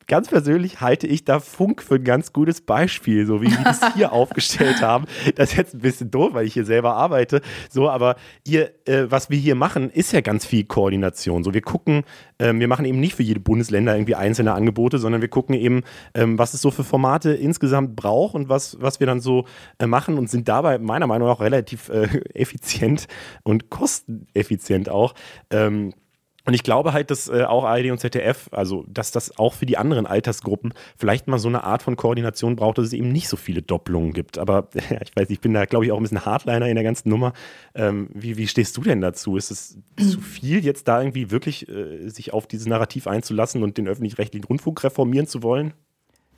ganz persönlich halte ich da Funk für ein ganz gutes Beispiel, so wie sie das hier aufgestellt haben. Das ist jetzt ein bisschen doof, weil ich hier selber arbeite. So, aber ihr, äh, was wir hier machen, ist ja ganz viel Koordination. So, wir gucken, äh, wir machen eben nicht für jede Bundesländer irgendwie einzelne Angebote, sondern wir gucken eben, ähm, was es so für Formate insgesamt braucht und was, was wir dann so äh, machen und sind dabei meiner Meinung nach relativ äh, effizient und kosteneffizient auch. Ähm, und ich glaube halt, dass äh, auch ARD und ZDF, also dass das auch für die anderen Altersgruppen vielleicht mal so eine Art von Koordination braucht, dass es eben nicht so viele Doppelungen gibt. Aber ja, ich weiß, ich bin da, glaube ich, auch ein bisschen Hardliner in der ganzen Nummer. Ähm, wie, wie stehst du denn dazu? Ist es zu viel, jetzt da irgendwie wirklich äh, sich auf dieses Narrativ einzulassen und den öffentlich-rechtlichen Rundfunk reformieren zu wollen?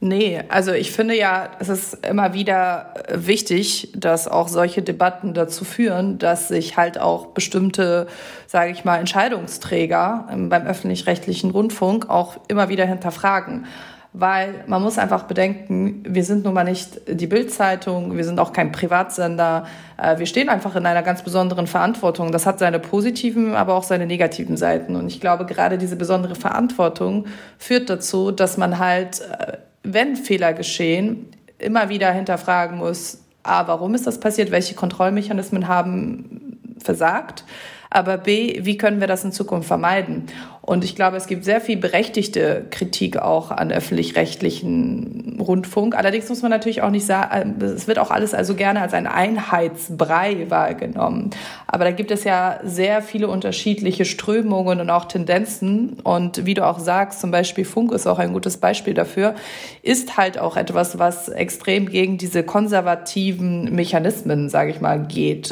Nee, also ich finde ja, es ist immer wieder wichtig, dass auch solche Debatten dazu führen, dass sich halt auch bestimmte, sage ich mal, Entscheidungsträger beim öffentlich-rechtlichen Rundfunk auch immer wieder hinterfragen. Weil man muss einfach bedenken, wir sind nun mal nicht die Bildzeitung, wir sind auch kein Privatsender. Äh, wir stehen einfach in einer ganz besonderen Verantwortung. Das hat seine positiven, aber auch seine negativen Seiten. Und ich glaube, gerade diese besondere Verantwortung führt dazu, dass man halt äh, wenn Fehler geschehen, immer wieder hinterfragen muss, a, warum ist das passiert, welche Kontrollmechanismen haben versagt, aber b, wie können wir das in Zukunft vermeiden? Und ich glaube, es gibt sehr viel berechtigte Kritik auch an öffentlich-rechtlichen Rundfunk. Allerdings muss man natürlich auch nicht sagen, es wird auch alles also gerne als ein Einheitsbrei wahrgenommen. Aber da gibt es ja sehr viele unterschiedliche Strömungen und auch Tendenzen. Und wie du auch sagst, zum Beispiel Funk ist auch ein gutes Beispiel dafür, ist halt auch etwas, was extrem gegen diese konservativen Mechanismen, sage ich mal, geht.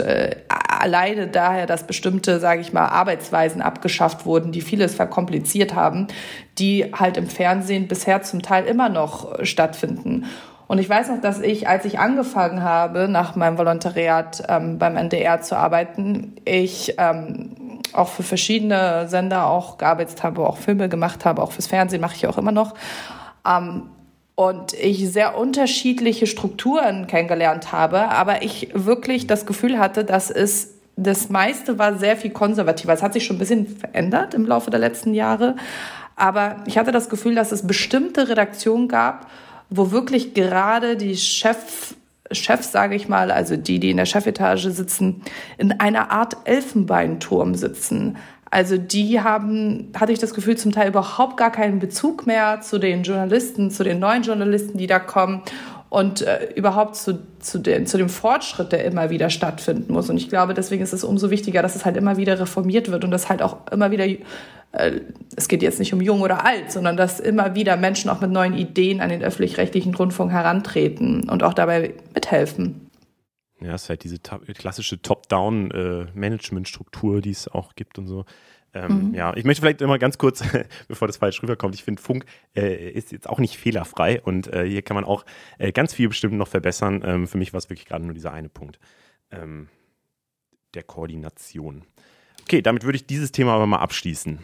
Äh, alleine daher, dass bestimmte, sage ich mal, Arbeitsweisen abgeschafft wurden, die vieles verkompliziert haben, die halt im Fernsehen bisher zum Teil immer noch stattfinden. Und ich weiß noch, dass ich, als ich angefangen habe, nach meinem Volontariat ähm, beim NDR zu arbeiten, ich ähm, auch für verschiedene Sender auch gearbeitet habe, auch Filme gemacht habe, auch fürs Fernsehen mache ich auch immer noch. Ähm, und ich sehr unterschiedliche Strukturen kennengelernt habe, aber ich wirklich das Gefühl hatte, dass es das meiste war sehr viel konservativer. Es hat sich schon ein bisschen verändert im Laufe der letzten Jahre. Aber ich hatte das Gefühl, dass es bestimmte Redaktionen gab, wo wirklich gerade die Chef, Chefs, sage ich mal, also die, die in der Chefetage sitzen, in einer Art Elfenbeinturm sitzen. Also die haben, hatte ich das Gefühl, zum Teil überhaupt gar keinen Bezug mehr zu den Journalisten, zu den neuen Journalisten, die da kommen und äh, überhaupt zu, zu, den, zu dem Fortschritt, der immer wieder stattfinden muss. Und ich glaube, deswegen ist es umso wichtiger, dass es halt immer wieder reformiert wird und dass halt auch immer wieder, äh, es geht jetzt nicht um jung oder alt, sondern dass immer wieder Menschen auch mit neuen Ideen an den öffentlich-rechtlichen Rundfunk herantreten und auch dabei mithelfen. Ja, es ist halt diese klassische Top-Down-Management-Struktur, äh, die es auch gibt und so. Ähm, mhm. Ja, ich möchte vielleicht immer ganz kurz, bevor das falsch rüberkommt, ich finde, Funk äh, ist jetzt auch nicht fehlerfrei und äh, hier kann man auch äh, ganz viel bestimmt noch verbessern. Ähm, für mich war es wirklich gerade nur dieser eine Punkt ähm, der Koordination. Okay, damit würde ich dieses Thema aber mal abschließen.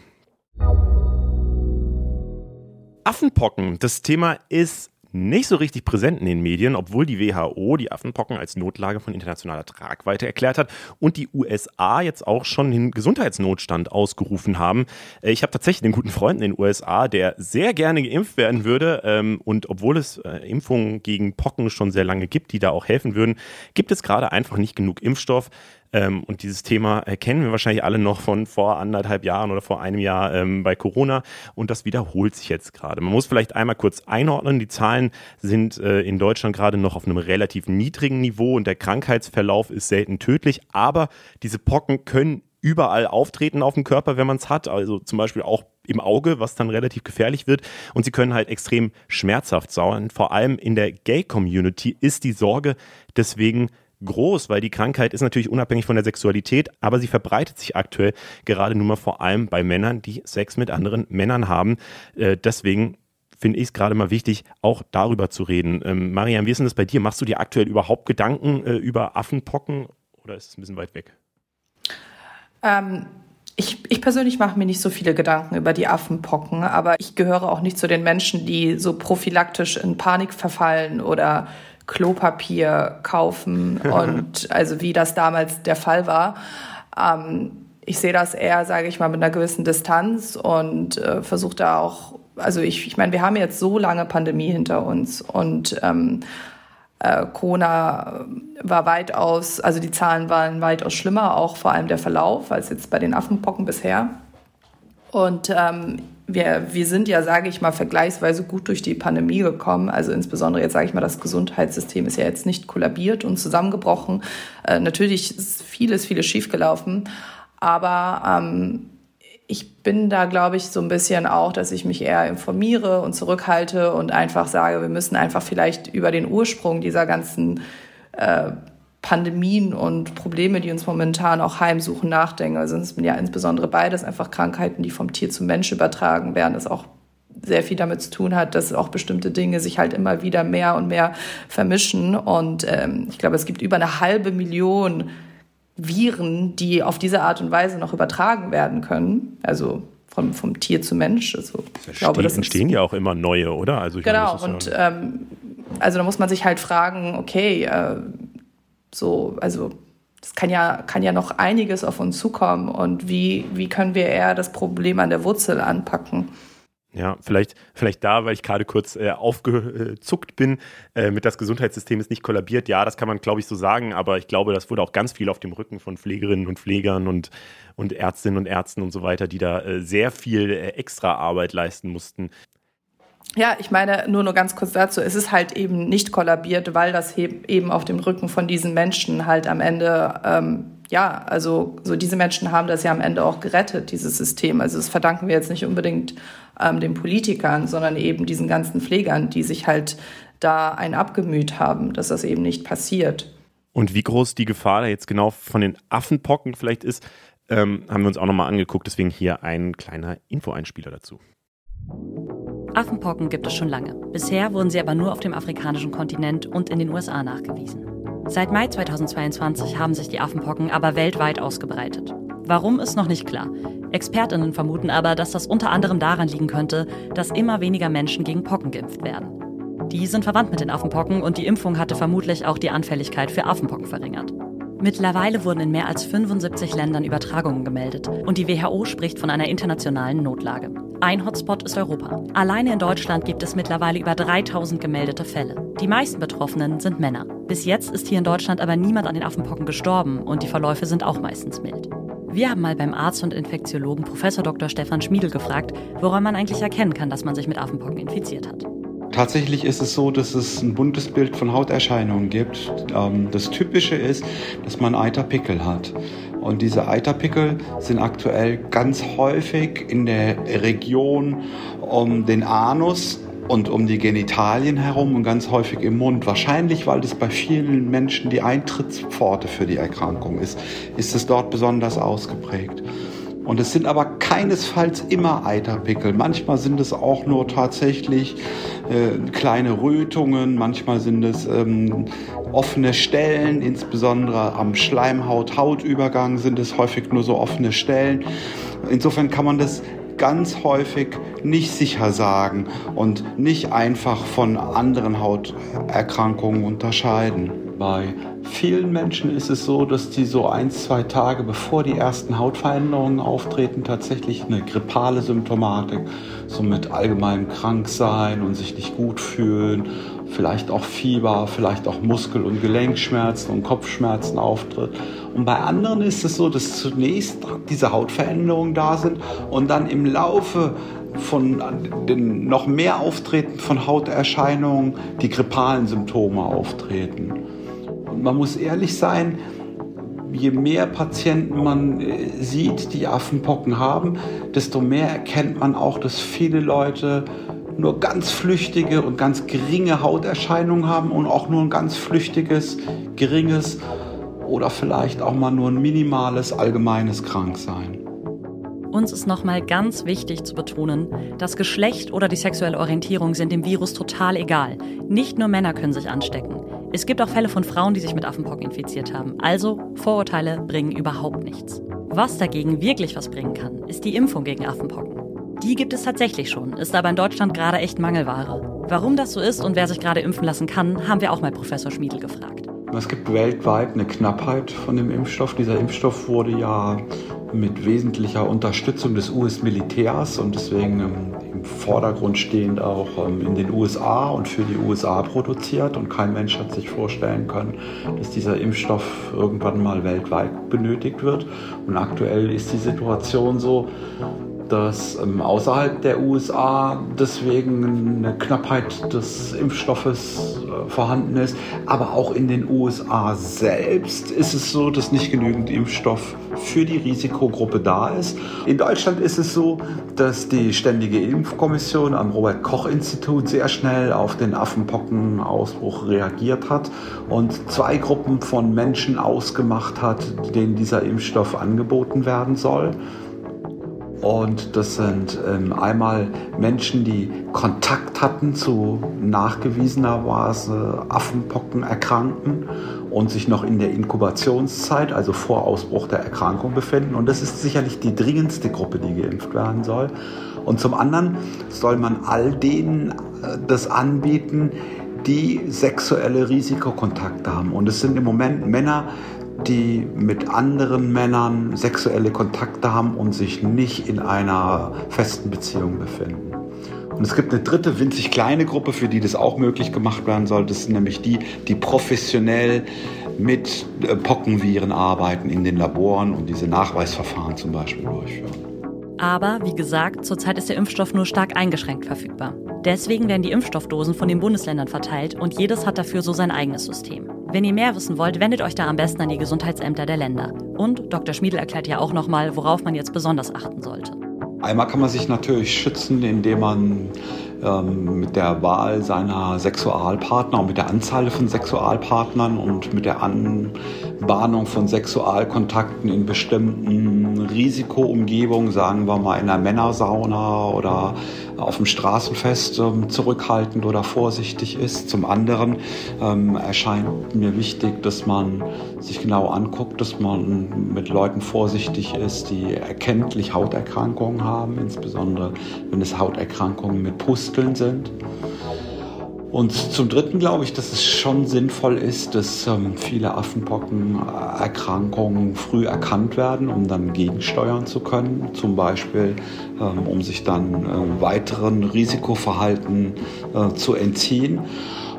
Affenpocken, das Thema ist nicht so richtig präsent in den Medien, obwohl die WHO die Affenpocken als Notlage von internationaler Tragweite erklärt hat und die USA jetzt auch schon den Gesundheitsnotstand ausgerufen haben. Äh, ich habe tatsächlich einen guten Freund in den USA, der sehr gerne geimpft werden würde. Ähm, und obwohl es äh, Impfungen gegen Pocken schon sehr lange gibt, die da auch helfen würden, gibt es gerade einfach nicht genug Impfstoff. Ähm, und dieses Thema kennen wir wahrscheinlich alle noch von vor anderthalb Jahren oder vor einem Jahr ähm, bei Corona. Und das wiederholt sich jetzt gerade. Man muss vielleicht einmal kurz einordnen. Die Zahlen sind äh, in Deutschland gerade noch auf einem relativ niedrigen Niveau und der Krankheitsverlauf ist selten tödlich. Aber diese Pocken können überall auftreten auf dem Körper, wenn man es hat. Also zum Beispiel auch im Auge, was dann relativ gefährlich wird. Und sie können halt extrem schmerzhaft sein. Vor allem in der Gay-Community ist die Sorge deswegen groß, weil die Krankheit ist natürlich unabhängig von der Sexualität, aber sie verbreitet sich aktuell gerade nur mal vor allem bei Männern, die Sex mit anderen Männern haben. Äh, deswegen finde ich es gerade mal wichtig, auch darüber zu reden. Ähm, Marianne, wie ist denn das bei dir? Machst du dir aktuell überhaupt Gedanken äh, über Affenpocken oder ist es ein bisschen weit weg? Ähm, ich, ich persönlich mache mir nicht so viele Gedanken über die Affenpocken, aber ich gehöre auch nicht zu den Menschen, die so prophylaktisch in Panik verfallen oder Klopapier kaufen und also wie das damals der Fall war. Ähm, ich sehe das eher, sage ich mal, mit einer gewissen Distanz und äh, versuche da auch, also ich, ich meine, wir haben jetzt so lange Pandemie hinter uns und ähm, äh, Corona war weitaus, also die Zahlen waren weitaus schlimmer, auch vor allem der Verlauf, als jetzt bei den Affenpocken bisher. Und ähm, wir, wir sind ja, sage ich mal, vergleichsweise gut durch die Pandemie gekommen. Also insbesondere jetzt sage ich mal, das Gesundheitssystem ist ja jetzt nicht kollabiert und zusammengebrochen. Äh, natürlich ist vieles, vieles schiefgelaufen. Aber ähm, ich bin da, glaube ich, so ein bisschen auch, dass ich mich eher informiere und zurückhalte und einfach sage, wir müssen einfach vielleicht über den Ursprung dieser ganzen äh, Pandemien und Probleme, die uns momentan auch heimsuchen, nachdenken. Also es sind ja insbesondere beides einfach Krankheiten, die vom Tier zum Mensch übertragen werden, das auch sehr viel damit zu tun hat, dass auch bestimmte Dinge sich halt immer wieder mehr und mehr vermischen. Und ähm, ich glaube, es gibt über eine halbe Million Viren, die auf diese Art und Weise noch übertragen werden können. Also vom, vom Tier zu Mensch. Also, ich glaube, das entstehen ja auch immer neue, oder? Also genau, meine, und ähm, also da muss man sich halt fragen, okay, äh, so, also das kann ja, kann ja noch einiges auf uns zukommen und wie, wie können wir eher das Problem an der Wurzel anpacken? Ja, vielleicht, vielleicht da, weil ich gerade kurz äh, aufgezuckt bin, äh, mit das Gesundheitssystem ist nicht kollabiert. Ja, das kann man, glaube ich, so sagen, aber ich glaube, das wurde auch ganz viel auf dem Rücken von Pflegerinnen und Pflegern und, und Ärztinnen und Ärzten und so weiter, die da äh, sehr viel äh, extra Arbeit leisten mussten. Ja, ich meine, nur nur ganz kurz dazu, es ist halt eben nicht kollabiert, weil das eben auf dem Rücken von diesen Menschen halt am Ende, ähm, ja, also so diese Menschen haben das ja am Ende auch gerettet, dieses System. Also das verdanken wir jetzt nicht unbedingt ähm, den Politikern, sondern eben diesen ganzen Pflegern, die sich halt da ein abgemüht haben, dass das eben nicht passiert. Und wie groß die Gefahr da jetzt genau von den Affenpocken vielleicht ist, ähm, haben wir uns auch nochmal angeguckt. Deswegen hier ein kleiner Info-Einspieler dazu. Affenpocken gibt es schon lange. Bisher wurden sie aber nur auf dem afrikanischen Kontinent und in den USA nachgewiesen. Seit Mai 2022 haben sich die Affenpocken aber weltweit ausgebreitet. Warum ist noch nicht klar. Expertinnen vermuten aber, dass das unter anderem daran liegen könnte, dass immer weniger Menschen gegen Pocken geimpft werden. Die sind verwandt mit den Affenpocken und die Impfung hatte vermutlich auch die Anfälligkeit für Affenpocken verringert. Mittlerweile wurden in mehr als 75 Ländern Übertragungen gemeldet und die WHO spricht von einer internationalen Notlage. Ein Hotspot ist Europa. Alleine in Deutschland gibt es mittlerweile über 3000 gemeldete Fälle. Die meisten Betroffenen sind Männer. Bis jetzt ist hier in Deutschland aber niemand an den Affenpocken gestorben und die Verläufe sind auch meistens mild. Wir haben mal beim Arzt und Infektiologen Prof. Dr. Stefan Schmiedel gefragt, woran man eigentlich erkennen kann, dass man sich mit Affenpocken infiziert hat. Tatsächlich ist es so, dass es ein buntes Bild von Hauterscheinungen gibt. Ähm, das Typische ist, dass man Eiterpickel hat. Und diese Eiterpickel sind aktuell ganz häufig in der Region um den Anus und um die Genitalien herum und ganz häufig im Mund. Wahrscheinlich, weil das bei vielen Menschen die Eintrittspforte für die Erkrankung ist, ist es dort besonders ausgeprägt. Und es sind aber keinesfalls immer Eiterpickel. Manchmal sind es auch nur tatsächlich äh, kleine Rötungen, manchmal sind es ähm, offene Stellen, insbesondere am Schleimhaut-Hautübergang sind es häufig nur so offene Stellen. Insofern kann man das ganz häufig nicht sicher sagen und nicht einfach von anderen Hauterkrankungen unterscheiden. Bei vielen Menschen ist es so, dass die so ein, zwei Tage bevor die ersten Hautveränderungen auftreten, tatsächlich eine grippale Symptomatik, so mit allgemeinem Kranksein und sich nicht gut fühlen, vielleicht auch Fieber, vielleicht auch Muskel- und Gelenkschmerzen und Kopfschmerzen auftritt. Und bei anderen ist es so, dass zunächst diese Hautveränderungen da sind und dann im Laufe von den noch mehr Auftreten von Hauterscheinungen die grippalen Symptome auftreten. Man muss ehrlich sein, je mehr Patienten man äh, sieht, die Affenpocken haben, desto mehr erkennt man auch, dass viele Leute nur ganz flüchtige und ganz geringe Hauterscheinungen haben und auch nur ein ganz flüchtiges, geringes oder vielleicht auch mal nur ein minimales allgemeines Kranksein. Uns ist nochmal ganz wichtig zu betonen, das Geschlecht oder die sexuelle Orientierung sind dem Virus total egal. Nicht nur Männer können sich anstecken. Es gibt auch Fälle von Frauen, die sich mit Affenpocken infiziert haben. Also Vorurteile bringen überhaupt nichts. Was dagegen wirklich was bringen kann, ist die Impfung gegen Affenpocken. Die gibt es tatsächlich schon, ist aber in Deutschland gerade echt Mangelware. Warum das so ist und wer sich gerade impfen lassen kann, haben wir auch mal Professor Schmiedel gefragt. Es gibt weltweit eine Knappheit von dem Impfstoff. Dieser Impfstoff wurde ja mit wesentlicher Unterstützung des US-Militärs und deswegen ähm, Vordergrund stehend auch ähm, in den USA und für die USA produziert. Und kein Mensch hat sich vorstellen können, dass dieser Impfstoff irgendwann mal weltweit benötigt wird. Und aktuell ist die Situation so, dass ähm, außerhalb der USA deswegen eine Knappheit des Impfstoffes äh, vorhanden ist. Aber auch in den USA selbst ist es so, dass nicht genügend Impfstoff für die Risikogruppe da ist. In Deutschland ist es so, dass die Ständige Impfkommission am Robert Koch Institut sehr schnell auf den Affenpockenausbruch reagiert hat und zwei Gruppen von Menschen ausgemacht hat, denen dieser Impfstoff angeboten werden soll. Und das sind ähm, einmal Menschen, die Kontakt hatten zu nachgewiesenerweise Affenpockenerkrankten und sich noch in der Inkubationszeit, also vor Ausbruch der Erkrankung befinden. Und das ist sicherlich die dringendste Gruppe, die geimpft werden soll. Und zum anderen soll man all denen äh, das anbieten, die sexuelle Risikokontakte haben. Und es sind im Moment Männer, die mit anderen Männern sexuelle Kontakte haben und sich nicht in einer festen Beziehung befinden. Und es gibt eine dritte, winzig kleine Gruppe, für die das auch möglich gemacht werden soll. Das sind nämlich die, die professionell mit äh, Pockenviren arbeiten in den Laboren und diese Nachweisverfahren zum Beispiel durchführen. Aber wie gesagt, zurzeit ist der Impfstoff nur stark eingeschränkt verfügbar. Deswegen werden die Impfstoffdosen von den Bundesländern verteilt und jedes hat dafür so sein eigenes System. Wenn ihr mehr wissen wollt, wendet euch da am besten an die Gesundheitsämter der Länder. Und Dr. Schmiedel erklärt ja auch nochmal, worauf man jetzt besonders achten sollte. Einmal kann man sich natürlich schützen, indem man ähm, mit der Wahl seiner Sexualpartner und mit der Anzahl von Sexualpartnern und mit der Anbahnung von Sexualkontakten in bestimmten Risikoumgebungen, sagen wir mal in einer Männersauna oder auf dem Straßenfest ähm, zurückhaltend oder vorsichtig ist. Zum anderen ähm, erscheint mir wichtig, dass man sich genau anguckt, dass man mit Leuten vorsichtig ist, die erkenntlich Hauterkrankungen haben, insbesondere wenn es Hauterkrankungen mit Pusteln sind. Und zum Dritten glaube ich, dass es schon sinnvoll ist, dass ähm, viele Affenpockenerkrankungen früh erkannt werden, um dann gegensteuern zu können. Zum Beispiel, ähm, um sich dann äh, weiteren Risikoverhalten äh, zu entziehen.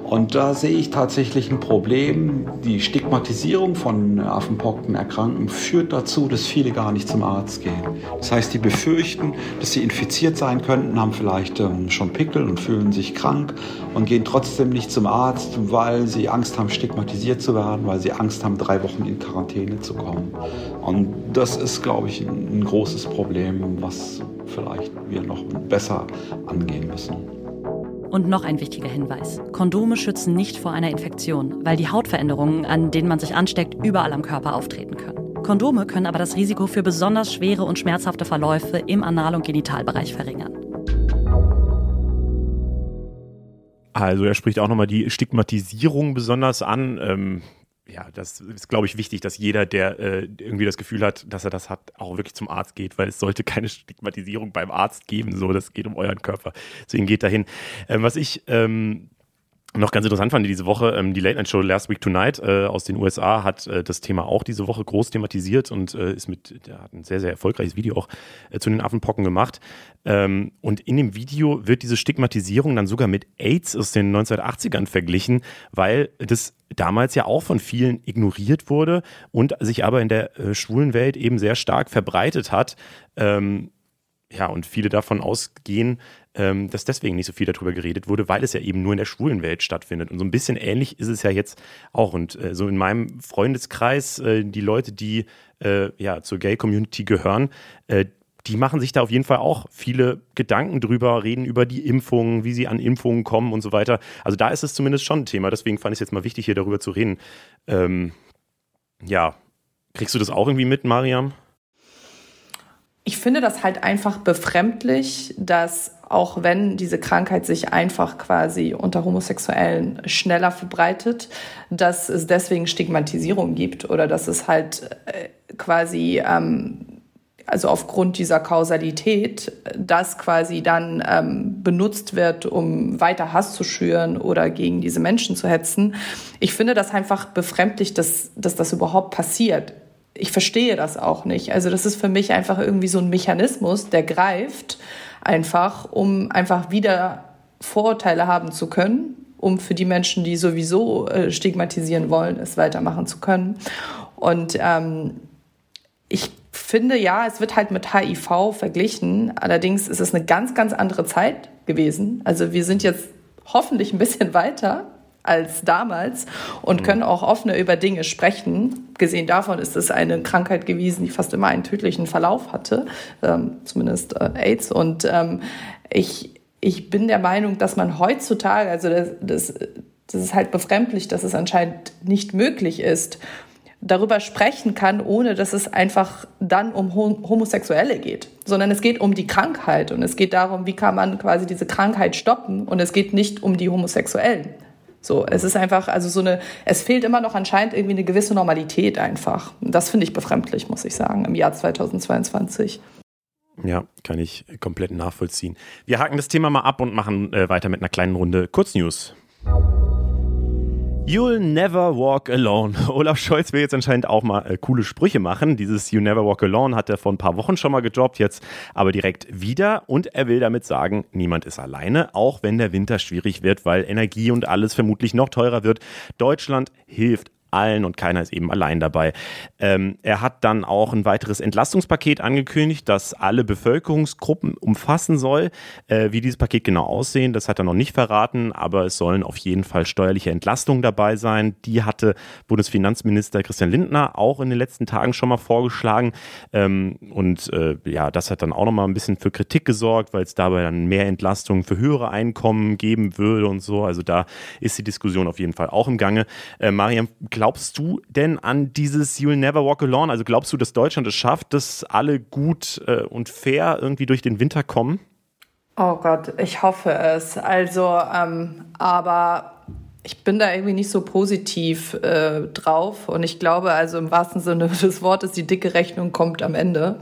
Und da sehe ich tatsächlich ein Problem. Die Stigmatisierung von Affenpockenerkrankten führt dazu, dass viele gar nicht zum Arzt gehen. Das heißt, die befürchten, dass sie infiziert sein könnten, haben vielleicht ähm, schon Pickel und fühlen sich krank und gehen trotzdem nicht zum Arzt, weil sie Angst haben, stigmatisiert zu werden, weil sie Angst haben, drei Wochen in Quarantäne zu kommen. Und das ist, glaube ich, ein, ein großes Problem, was vielleicht wir noch besser angehen müssen. Und noch ein wichtiger Hinweis. Kondome schützen nicht vor einer Infektion, weil die Hautveränderungen, an denen man sich ansteckt, überall am Körper auftreten können. Kondome können aber das Risiko für besonders schwere und schmerzhafte Verläufe im Anal- und Genitalbereich verringern. Also er spricht auch nochmal die Stigmatisierung besonders an. Ähm, ja, das ist, glaube ich, wichtig, dass jeder, der äh, irgendwie das Gefühl hat, dass er das hat, auch wirklich zum Arzt geht, weil es sollte keine Stigmatisierung beim Arzt geben. So, das geht um euren Körper. Deswegen geht dahin. Ähm, was ich ähm, noch ganz interessant fand diese Woche, ähm, die Late Night Show Last Week Tonight äh, aus den USA hat äh, das Thema auch diese Woche groß thematisiert und äh, ist mit, der hat ein sehr, sehr erfolgreiches Video auch äh, zu den Affenpocken gemacht. Ähm, und in dem Video wird diese Stigmatisierung dann sogar mit AIDS aus den 1980ern verglichen, weil das damals ja auch von vielen ignoriert wurde und sich aber in der äh, schwulen Welt eben sehr stark verbreitet hat. Ähm, ja, und viele davon ausgehen, ähm, dass deswegen nicht so viel darüber geredet wurde, weil es ja eben nur in der schwulen Welt stattfindet. Und so ein bisschen ähnlich ist es ja jetzt auch. Und äh, so in meinem Freundeskreis, äh, die Leute, die äh, ja zur Gay-Community gehören, äh, die machen sich da auf jeden Fall auch viele Gedanken drüber, reden über die Impfungen, wie sie an Impfungen kommen und so weiter. Also da ist es zumindest schon ein Thema. Deswegen fand ich es jetzt mal wichtig, hier darüber zu reden. Ähm, ja, kriegst du das auch irgendwie mit, Mariam? Ich finde das halt einfach befremdlich, dass auch wenn diese Krankheit sich einfach quasi unter Homosexuellen schneller verbreitet, dass es deswegen Stigmatisierung gibt oder dass es halt äh, quasi ähm, also aufgrund dieser Kausalität, das quasi dann ähm, benutzt wird, um weiter Hass zu schüren oder gegen diese Menschen zu hetzen. Ich finde das einfach befremdlich, dass, dass das überhaupt passiert. Ich verstehe das auch nicht. Also das ist für mich einfach irgendwie so ein Mechanismus, der greift einfach, um einfach wieder Vorurteile haben zu können, um für die Menschen, die sowieso äh, stigmatisieren wollen, es weitermachen zu können. Und ähm, ich finde, ja, es wird halt mit HIV verglichen. Allerdings ist es eine ganz, ganz andere Zeit gewesen. Also wir sind jetzt hoffentlich ein bisschen weiter als damals und können auch offener über Dinge sprechen. Gesehen davon ist es eine Krankheit gewesen, die fast immer einen tödlichen Verlauf hatte, ähm, zumindest äh, AIDS. Und ähm, ich, ich bin der Meinung, dass man heutzutage, also das, das, das ist halt befremdlich, dass es anscheinend nicht möglich ist, darüber sprechen kann, ohne dass es einfach dann um Homosexuelle geht, sondern es geht um die Krankheit und es geht darum, wie kann man quasi diese Krankheit stoppen und es geht nicht um die Homosexuellen. So, es ist einfach, also so eine, es fehlt immer noch anscheinend irgendwie eine gewisse Normalität einfach. Das finde ich befremdlich, muss ich sagen, im Jahr 2022. Ja, kann ich komplett nachvollziehen. Wir haken das Thema mal ab und machen äh, weiter mit einer kleinen Runde Kurznews. You'll never walk alone. Olaf Scholz will jetzt anscheinend auch mal äh, coole Sprüche machen. Dieses You never walk alone hat er vor ein paar Wochen schon mal gedroppt, jetzt aber direkt wieder. Und er will damit sagen, niemand ist alleine, auch wenn der Winter schwierig wird, weil Energie und alles vermutlich noch teurer wird. Deutschland hilft allen und keiner ist eben allein dabei. Ähm, er hat dann auch ein weiteres Entlastungspaket angekündigt, das alle Bevölkerungsgruppen umfassen soll. Äh, wie dieses Paket genau aussehen, das hat er noch nicht verraten, aber es sollen auf jeden Fall steuerliche Entlastungen dabei sein. Die hatte Bundesfinanzminister Christian Lindner auch in den letzten Tagen schon mal vorgeschlagen. Ähm, und äh, ja, das hat dann auch noch mal ein bisschen für Kritik gesorgt, weil es dabei dann mehr Entlastungen für höhere Einkommen geben würde und so. Also da ist die Diskussion auf jeden Fall auch im Gange. Äh, Mariam, glaub glaubst du denn an dieses You'll Never Walk Alone? Also glaubst du, dass Deutschland es schafft, dass alle gut äh, und fair irgendwie durch den Winter kommen? Oh Gott, ich hoffe es. Also, ähm, aber ich bin da irgendwie nicht so positiv äh, drauf. Und ich glaube, also im wahrsten Sinne des Wortes, die dicke Rechnung kommt am Ende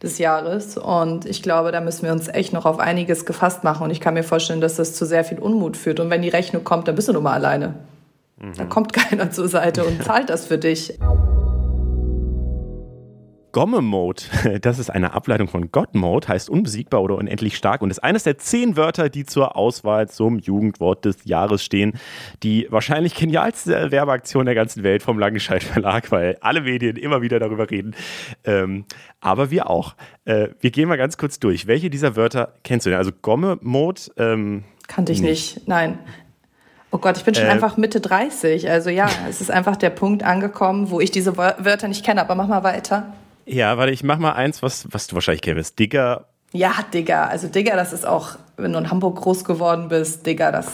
des Jahres. Und ich glaube, da müssen wir uns echt noch auf einiges gefasst machen. Und ich kann mir vorstellen, dass das zu sehr viel Unmut führt. Und wenn die Rechnung kommt, dann bist du nun mal alleine. Mhm. Da kommt keiner zur Seite und zahlt das für dich. Gomme-Mode, das ist eine Ableitung von God-Mode, heißt unbesiegbar oder unendlich stark und ist eines der zehn Wörter, die zur Auswahl zum Jugendwort des Jahres stehen. Die wahrscheinlich genialste Werbeaktion der ganzen Welt vom Langenscheidt Verlag, weil alle Medien immer wieder darüber reden. Ähm, aber wir auch. Äh, wir gehen mal ganz kurz durch. Welche dieser Wörter kennst du denn? Also Gomme-Mode? Ähm, Kannte ich nicht. nicht. Nein. Oh Gott, ich bin schon äh, einfach Mitte 30. Also ja, es ist einfach der Punkt angekommen, wo ich diese Wörter nicht kenne. Aber mach mal weiter. Ja, warte, ich mach mal eins, was, was du wahrscheinlich kennst. Digger. Ja, Digger. Also Digger, das ist auch, wenn du in Hamburg groß geworden bist, Digger, das,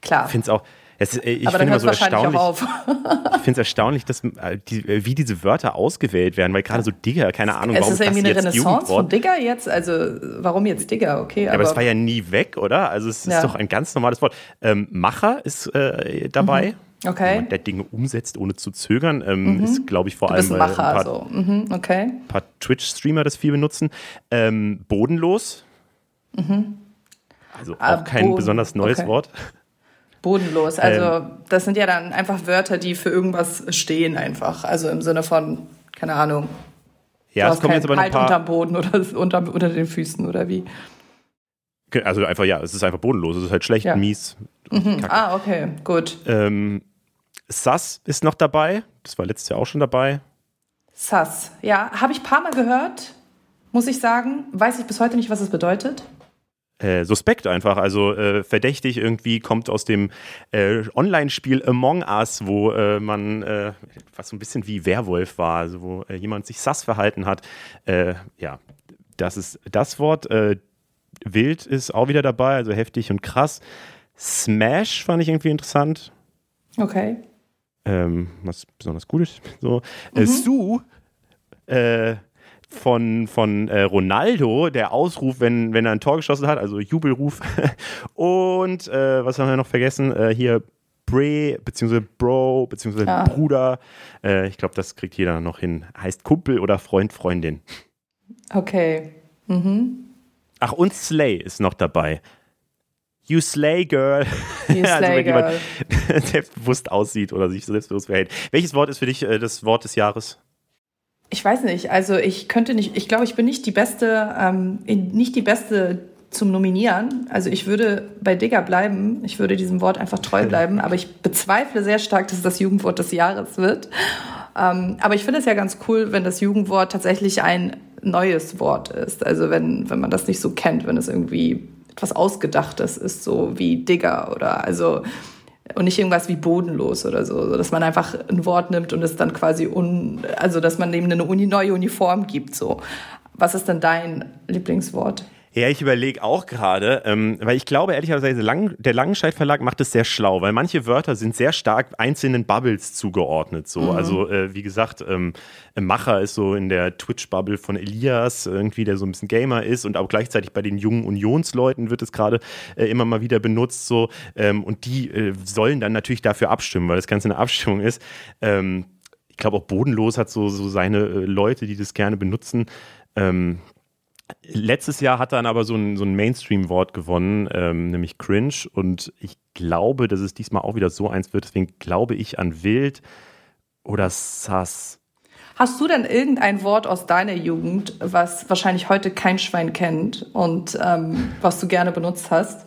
klar. Ich finde es auch, es, äh, ich Aber dann hört so wahrscheinlich auch auf. ich finde es erstaunlich, dass, äh, die, äh, wie diese Wörter ausgewählt werden, weil gerade so Digger, keine Ahnung, es warum ist irgendwie eine Renaissance von Digger jetzt. Also warum jetzt Digger? Okay, aber, ja, aber es war ja nie weg, oder? Also es ist ja. doch ein ganz normales Wort. Ähm, Macher ist äh, dabei. Mhm. Okay. Der Dinge umsetzt, ohne zu zögern, ähm, mhm. ist, glaube ich, vor allem ein, Macher, ein paar, so. mhm. okay. paar Twitch-Streamer das viel benutzen. Ähm, bodenlos. Mhm. Also auch ah, kein besonders neues okay. Wort. Bodenlos. Also ähm, das sind ja dann einfach Wörter, die für irgendwas stehen einfach. Also im Sinne von, keine Ahnung. Ja, es kommen jetzt aber halt paar... unterm Boden oder unter, unter den Füßen oder wie? Also einfach, ja, es ist einfach bodenlos. Es ist halt schlecht, ja. mies. Mhm. Ah, okay, gut. Ähm, Sass ist noch dabei. Das war letztes Jahr auch schon dabei. Sass, ja, habe ich ein paar Mal gehört, muss ich sagen. Weiß ich bis heute nicht, was es bedeutet äh, suspekt einfach, also äh, verdächtig irgendwie kommt aus dem äh, Online-Spiel Among Us, wo äh, man äh, was so ein bisschen wie Werwolf war, also wo jemand sich sass verhalten hat. ja, das ist das Wort. Wild ist auch wieder dabei, also heftig und krass. Smash fand ich irgendwie interessant. Okay. Ähm, was besonders gut ist. So. Mhm. Sue äh, von, von äh, Ronaldo, der Ausruf, wenn, wenn er ein Tor geschossen hat, also Jubelruf. Und äh, was haben wir noch vergessen? Äh, hier Bre, beziehungsweise Bro, beziehungsweise ja. Bruder. Äh, ich glaube, das kriegt jeder noch hin. Heißt Kumpel oder Freund, Freundin. Okay. Mhm. Ach, und Slay ist noch dabei. You Slay Girl. You also slay wenn girl. jemand selbstbewusst aussieht oder sich selbstbewusst verhält. Welches Wort ist für dich äh, das Wort des Jahres? Ich weiß nicht, also ich könnte nicht, ich glaube, ich bin nicht die beste, ähm, nicht die beste zum Nominieren. Also ich würde bei Digger bleiben, ich würde diesem Wort einfach treu bleiben, aber ich bezweifle sehr stark, dass es das Jugendwort des Jahres wird. Ähm, aber ich finde es ja ganz cool, wenn das Jugendwort tatsächlich ein neues Wort ist. Also wenn, wenn man das nicht so kennt, wenn es irgendwie etwas Ausgedachtes ist, so wie Digger oder also und nicht irgendwas wie bodenlos oder so, dass man einfach ein Wort nimmt und es dann quasi un, also dass man dem eine Uni, neue Uniform gibt. So, was ist denn dein Lieblingswort? Ja, ich überlege auch gerade, ähm, weil ich glaube, ehrlicherweise, Lang, der Langenscheidt Verlag macht es sehr schlau, weil manche Wörter sind sehr stark einzelnen Bubbles zugeordnet. So. Mhm. Also, äh, wie gesagt, ähm, Macher ist so in der Twitch-Bubble von Elias, irgendwie, der so ein bisschen Gamer ist und auch gleichzeitig bei den jungen Unionsleuten wird es gerade äh, immer mal wieder benutzt. So. Ähm, und die äh, sollen dann natürlich dafür abstimmen, weil das Ganze eine Abstimmung ist. Ähm, ich glaube, auch Bodenlos hat so, so seine äh, Leute, die das gerne benutzen. Letztes Jahr hat dann aber so ein, so ein Mainstream-Wort gewonnen, ähm, nämlich Cringe. Und ich glaube, dass es diesmal auch wieder so eins wird. Deswegen glaube ich an Wild oder Sass. Hast du denn irgendein Wort aus deiner Jugend, was wahrscheinlich heute kein Schwein kennt und ähm, was du gerne benutzt hast?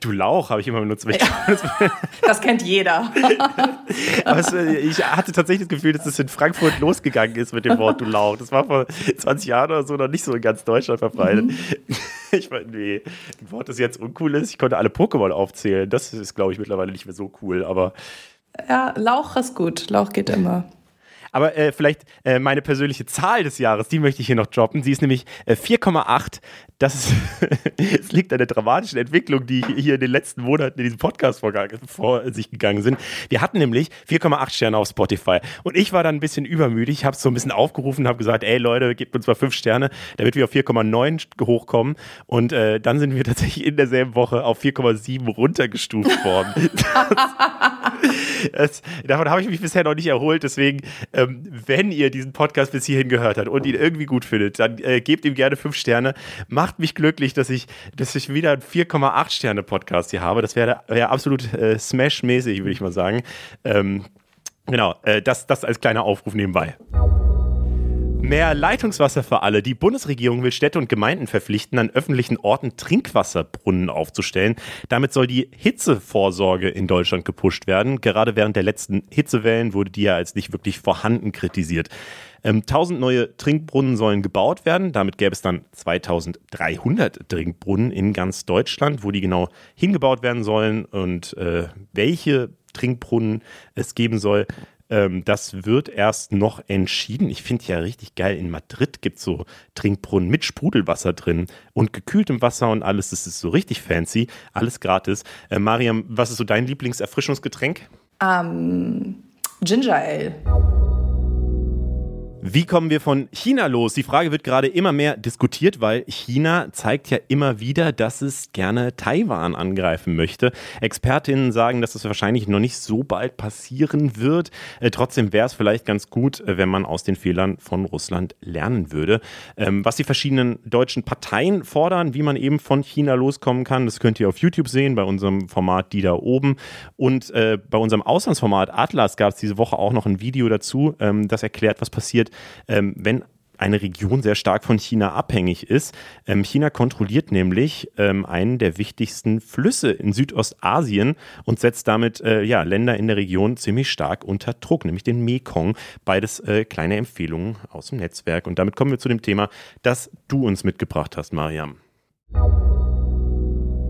Du Lauch habe ich immer benutzt. ich- Das kennt jeder. Aber es, äh, ich hatte tatsächlich das Gefühl, dass es in Frankfurt losgegangen ist mit dem Wort Du Lauch. Das war vor 20 Jahren oder so noch nicht so in ganz Deutschland verbreitet. Ich meine, nee, ein Wort, das jetzt uncool ist. Ich konnte alle Pokémon aufzählen. Das ist, glaube ich, mittlerweile nicht mehr so cool. Aber Ja, Lauch ist gut. Lauch geht immer. Aber äh, vielleicht äh, meine persönliche Zahl des Jahres, die möchte ich hier noch droppen. Sie ist nämlich äh, 4,8. Das, es liegt an der dramatischen Entwicklung, die hier in den letzten Monaten in diesem Podcast vor, vor sich gegangen sind. Wir hatten nämlich 4,8 Sterne auf Spotify. Und ich war dann ein bisschen übermütig, habe so ein bisschen aufgerufen, habe gesagt, ey Leute, gebt uns mal 5 Sterne, damit wir auf 4,9 hochkommen. Und äh, dann sind wir tatsächlich in derselben Woche auf 4,7 runtergestuft worden. Das, davon habe ich mich bisher noch nicht erholt. Deswegen, ähm, wenn ihr diesen Podcast bis hierhin gehört habt und ihn irgendwie gut findet, dann äh, gebt ihm gerne fünf Sterne. Macht mich glücklich, dass ich, dass ich wieder einen 4,8 Sterne Podcast hier habe. Das wäre wär absolut äh, Smash-mäßig, würde ich mal sagen. Ähm, genau, äh, das, das als kleiner Aufruf nebenbei. Mehr Leitungswasser für alle. Die Bundesregierung will Städte und Gemeinden verpflichten, an öffentlichen Orten Trinkwasserbrunnen aufzustellen. Damit soll die Hitzevorsorge in Deutschland gepusht werden. Gerade während der letzten Hitzewellen wurde die ja als nicht wirklich vorhanden kritisiert. Ähm, 1000 neue Trinkbrunnen sollen gebaut werden. Damit gäbe es dann 2300 Trinkbrunnen in ganz Deutschland. Wo die genau hingebaut werden sollen und äh, welche Trinkbrunnen es geben soll, ähm, das wird erst noch entschieden. Ich finde ja richtig geil, in Madrid gibt es so Trinkbrunnen mit Sprudelwasser drin und gekühltem Wasser und alles. Das ist so richtig fancy, alles gratis. Äh, Mariam, was ist so dein Lieblingserfrischungsgetränk? Ähm, Ginger Ale. Wie kommen wir von China los? Die Frage wird gerade immer mehr diskutiert, weil China zeigt ja immer wieder, dass es gerne Taiwan angreifen möchte. Expertinnen sagen, dass das wahrscheinlich noch nicht so bald passieren wird. Äh, trotzdem wäre es vielleicht ganz gut, äh, wenn man aus den Fehlern von Russland lernen würde. Ähm, was die verschiedenen deutschen Parteien fordern, wie man eben von China loskommen kann, das könnt ihr auf YouTube sehen, bei unserem Format Die da oben. Und äh, bei unserem Auslandsformat Atlas gab es diese Woche auch noch ein Video dazu, ähm, das erklärt, was passiert, ähm, wenn eine Region sehr stark von China abhängig ist. Ähm, China kontrolliert nämlich ähm, einen der wichtigsten Flüsse in Südostasien und setzt damit äh, ja, Länder in der Region ziemlich stark unter Druck, nämlich den Mekong. Beides äh, kleine Empfehlungen aus dem Netzwerk. Und damit kommen wir zu dem Thema, das du uns mitgebracht hast, Mariam.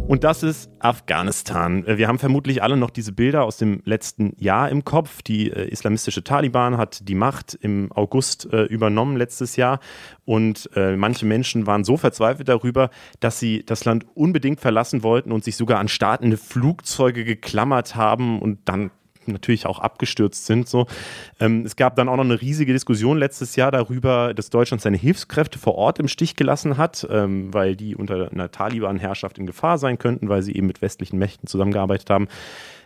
Und das ist Afghanistan. Äh, Wir haben vermutlich alle noch diese Bilder aus dem letzten Jahr im Kopf. Die äh, islamistische Taliban hat die Macht im August äh, übernommen letztes Jahr. Und äh, manche Menschen waren so verzweifelt darüber, dass sie das Land unbedingt verlassen wollten und sich sogar an startende Flugzeuge geklammert haben und dann natürlich auch abgestürzt sind. So. Ähm, es gab dann auch noch eine riesige Diskussion letztes Jahr darüber, dass Deutschland seine Hilfskräfte vor Ort im Stich gelassen hat, ähm, weil die unter einer Taliban-Herrschaft in Gefahr sein könnten, weil sie eben mit westlichen Mächten zusammengearbeitet haben.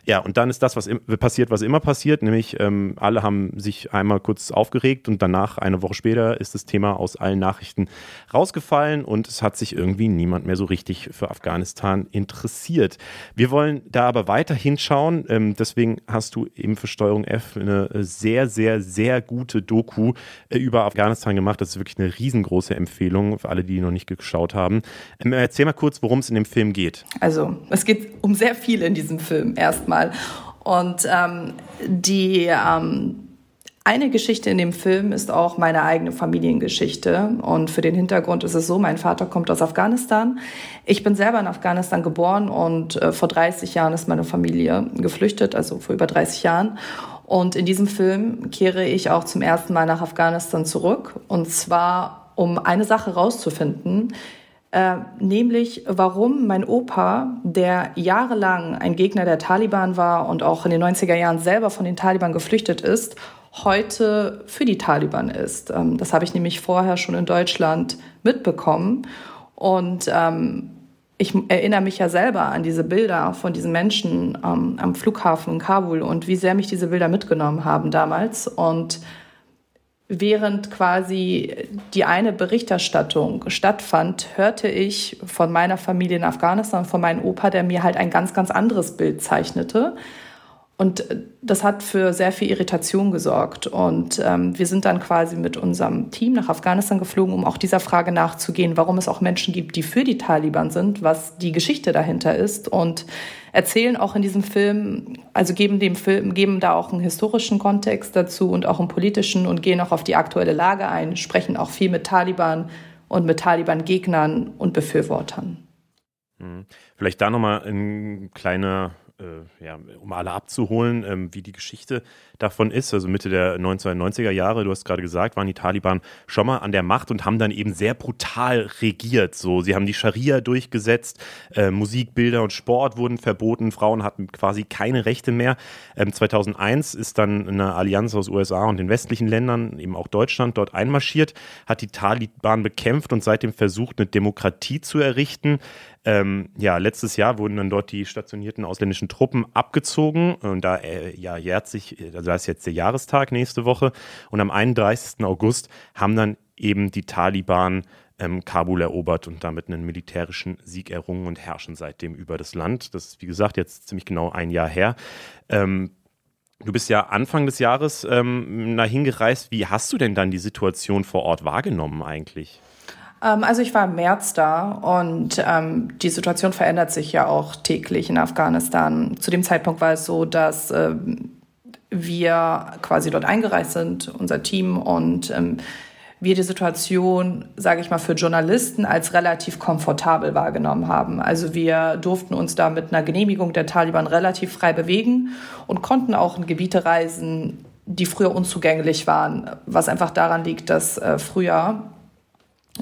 Ja, und dann ist das, was passiert, was immer passiert, nämlich ähm, alle haben sich einmal kurz aufgeregt und danach, eine Woche später, ist das Thema aus allen Nachrichten rausgefallen und es hat sich irgendwie niemand mehr so richtig für Afghanistan interessiert. Wir wollen da aber weiter hinschauen, ähm, deswegen hast du eben für Steuerung F eine sehr, sehr, sehr gute Doku äh, über Afghanistan gemacht. Das ist wirklich eine riesengroße Empfehlung für alle, die noch nicht geschaut haben. Ähm, erzähl mal kurz, worum es in dem Film geht. Also, es geht um sehr viel in diesem Film erstmal mal. Und ähm, die ähm, eine Geschichte in dem Film ist auch meine eigene Familiengeschichte. Und für den Hintergrund ist es so, mein Vater kommt aus Afghanistan. Ich bin selber in Afghanistan geboren und äh, vor 30 Jahren ist meine Familie geflüchtet, also vor über 30 Jahren. Und in diesem Film kehre ich auch zum ersten Mal nach Afghanistan zurück. Und zwar, um eine Sache rauszufinden, äh, nämlich warum mein Opa, der jahrelang ein Gegner der Taliban war und auch in den 90er Jahren selber von den Taliban geflüchtet ist, heute für die Taliban ist. Ähm, das habe ich nämlich vorher schon in Deutschland mitbekommen. Und ähm, ich erinnere mich ja selber an diese Bilder von diesen Menschen ähm, am Flughafen in Kabul und wie sehr mich diese Bilder mitgenommen haben damals. Und während quasi die eine Berichterstattung stattfand, hörte ich von meiner Familie in Afghanistan, von meinem Opa, der mir halt ein ganz, ganz anderes Bild zeichnete. Und das hat für sehr viel Irritation gesorgt. Und ähm, wir sind dann quasi mit unserem Team nach Afghanistan geflogen, um auch dieser Frage nachzugehen, warum es auch Menschen gibt, die für die Taliban sind, was die Geschichte dahinter ist. Und erzählen auch in diesem Film, also geben dem Film, geben da auch einen historischen Kontext dazu und auch einen politischen und gehen auch auf die aktuelle Lage ein, sprechen auch viel mit Taliban und mit Taliban-Gegnern und Befürwortern. Hm. Vielleicht da nochmal ein kleiner äh, ja, um alle abzuholen, ähm, wie die Geschichte davon ist. Also Mitte der 1990er Jahre, du hast gerade gesagt, waren die Taliban schon mal an der Macht und haben dann eben sehr brutal regiert. So, sie haben die Scharia durchgesetzt, äh, Musik, Bilder und Sport wurden verboten, Frauen hatten quasi keine Rechte mehr. Ähm, 2001 ist dann eine Allianz aus USA und den westlichen Ländern, eben auch Deutschland, dort einmarschiert, hat die Taliban bekämpft und seitdem versucht, eine Demokratie zu errichten. Ähm, ja, letztes Jahr wurden dann dort die stationierten ausländischen Truppen abgezogen und da äh, ja, jährt sich, also da ist jetzt der Jahrestag nächste Woche und am 31. August haben dann eben die Taliban ähm, Kabul erobert und damit einen militärischen Sieg errungen und herrschen seitdem über das Land. Das ist, wie gesagt, jetzt ziemlich genau ein Jahr her. Ähm, Du bist ja Anfang des Jahres ähm, dahin gereist. Wie hast du denn dann die Situation vor Ort wahrgenommen eigentlich? Ähm, also ich war im März da und ähm, die Situation verändert sich ja auch täglich in Afghanistan. Zu dem Zeitpunkt war es so, dass ähm, wir quasi dort eingereist sind, unser Team, und ähm, wir die Situation, sage ich mal, für Journalisten als relativ komfortabel wahrgenommen haben. Also wir durften uns da mit einer Genehmigung der Taliban relativ frei bewegen und konnten auch in Gebiete reisen, die früher unzugänglich waren, was einfach daran liegt, dass äh, früher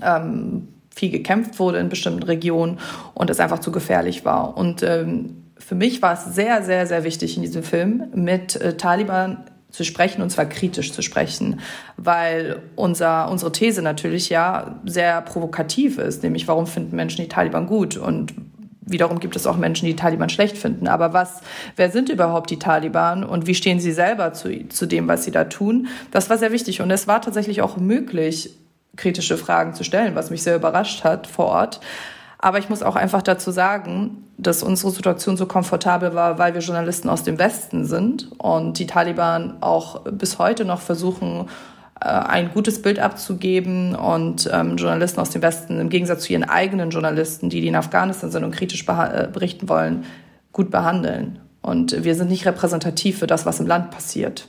ähm, viel gekämpft wurde in bestimmten Regionen und es einfach zu gefährlich war. Und ähm, für mich war es sehr, sehr, sehr wichtig in diesem Film mit äh, Taliban zu sprechen und zwar kritisch zu sprechen, weil unser, unsere These natürlich ja sehr provokativ ist, nämlich warum finden Menschen die Taliban gut und wiederum gibt es auch Menschen, die, die Taliban schlecht finden. Aber was, wer sind überhaupt die Taliban und wie stehen sie selber zu, zu dem, was sie da tun? Das war sehr wichtig und es war tatsächlich auch möglich, kritische Fragen zu stellen, was mich sehr überrascht hat vor Ort. Aber ich muss auch einfach dazu sagen, dass unsere Situation so komfortabel war, weil wir Journalisten aus dem Westen sind und die Taliban auch bis heute noch versuchen, äh, ein gutes Bild abzugeben und ähm, Journalisten aus dem Westen im Gegensatz zu ihren eigenen Journalisten, die, die in Afghanistan sind und kritisch äh, berichten wollen, gut behandeln. Und wir sind nicht repräsentativ für das, was im Land passiert